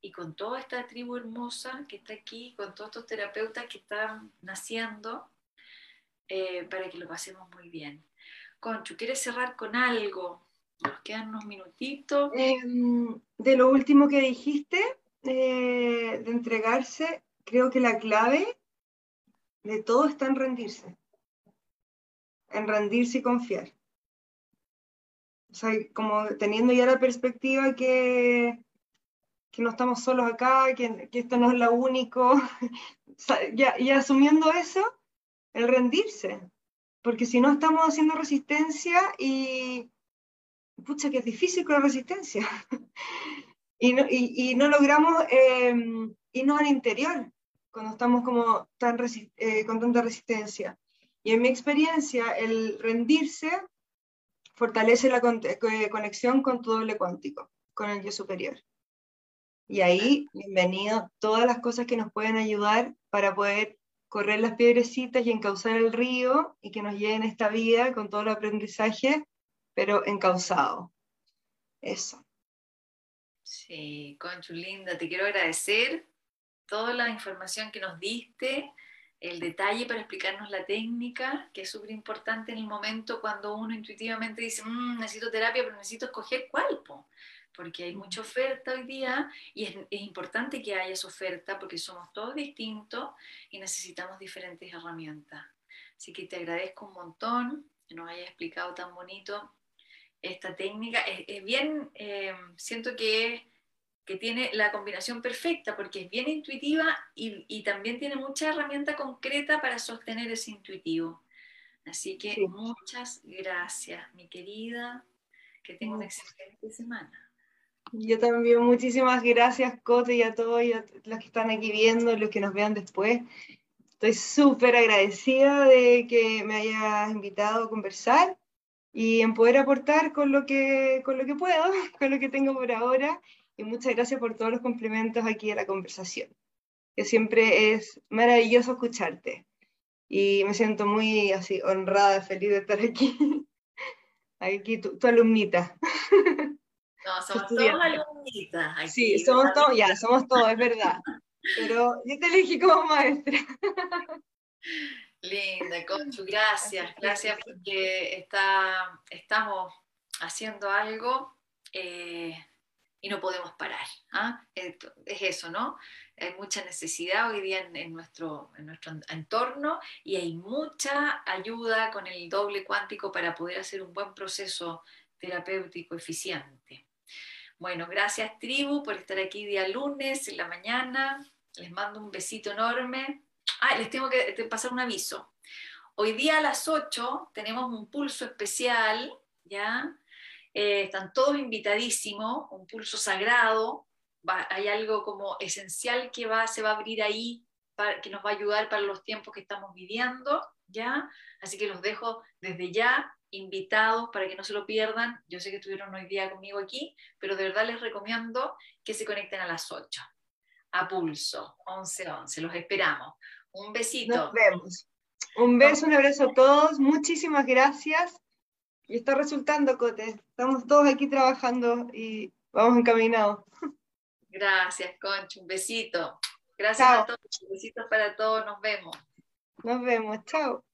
y con toda esta tribu hermosa que está aquí, con todos estos terapeutas que están naciendo, eh, para que lo pasemos muy bien. Conchu, ¿quieres cerrar con algo? Nos quedan unos minutitos. Em, de lo último que dijiste, eh, de entregarse, creo que la clave de todo está en rendirse en rendirse y confiar. O sea, como teniendo ya la perspectiva que, que no estamos solos acá, que, que esto no es lo único, y asumiendo eso, el rendirse, porque si no estamos haciendo resistencia y, pucha, que es difícil con la resistencia, y, no, y, no logramos eh, irnos al interior cuando estamos como tan eh, con tanta resistencia. Y en mi experiencia, el rendirse fortalece la eh, conexión con tu doble cuántico, con el yo superior. Y ahí, bienvenido, todas las cosas que nos pueden ayudar para poder correr las piedrecitas y encauzar el río y que nos lleven esta vida con todo el aprendizaje, pero encauzado. Eso. Sí, Conchu, linda, te quiero agradecer toda la información que nos diste el detalle para explicarnos la técnica, que es súper importante en el momento cuando uno intuitivamente dice, "Mm, necesito terapia, pero necesito escoger cuál, po", porque hay mucha oferta hoy día y es, es importante que haya esa oferta porque somos todos distintos y necesitamos diferentes herramientas. Así que te agradezco un montón que nos hayas explicado tan bonito esta técnica. Es, es bien, eh, siento que, que tiene la combinación perfecta porque es bien intuitiva y, y también tiene mucha herramienta concreta para sostener ese intuitivo. Así que Sí. muchas gracias, mi querida. Que tenga una excelente semana. Yo también, muchísimas gracias, Cote, y a todos y a los que están aquí viendo, los que nos vean después. Estoy súper agradecida de que me hayas invitado a conversar y en poder aportar con lo que, con lo que puedo, con lo que tengo por ahora. Y muchas gracias por todos los complementos aquí a la conversación, que siempre es maravilloso escucharte. Y me siento muy así honrada, feliz de estar aquí. Aquí tu, tu alumnita. No, somos todos alumnitas aquí. Sí, somos todos, ya, somos todos, es verdad. Pero yo te elegí como maestra. Linda, Conchu, gracias, gracias porque está, estamos haciendo algo eh, y no podemos parar. ¿ah? Es eso, ¿no? Hay mucha necesidad hoy día en, en nuestro, en nuestro entorno y hay mucha ayuda con el doble cuántico para poder hacer un buen proceso terapéutico eficiente. Bueno, gracias tribu por estar aquí día lunes en la mañana. Les mando un besito enorme. Ah, les tengo que pasar un aviso. Hoy día a las 8 tenemos un pulso especial, ¿ya? Eh, están todos invitadísimos, un pulso sagrado. Hay algo como esencial que se va a abrir ahí, que nos va a ayudar para los tiempos que estamos viviendo, ¿ya? Así que los dejo desde ya invitados para que no se lo pierdan. Yo sé que estuvieron hoy día conmigo aquí, pero de verdad les recomiendo que se conecten a las 8. A pulso, 11-11. Los esperamos. Un besito. Nos vemos. Un beso, un abrazo a todos. Muchísimas gracias. Y está resultando, Cote. Estamos todos aquí trabajando y vamos encaminados. Gracias, Concho. Un besito. Gracias Chao. a todos. Besitos para todos. Nos vemos. Nos vemos. Chao.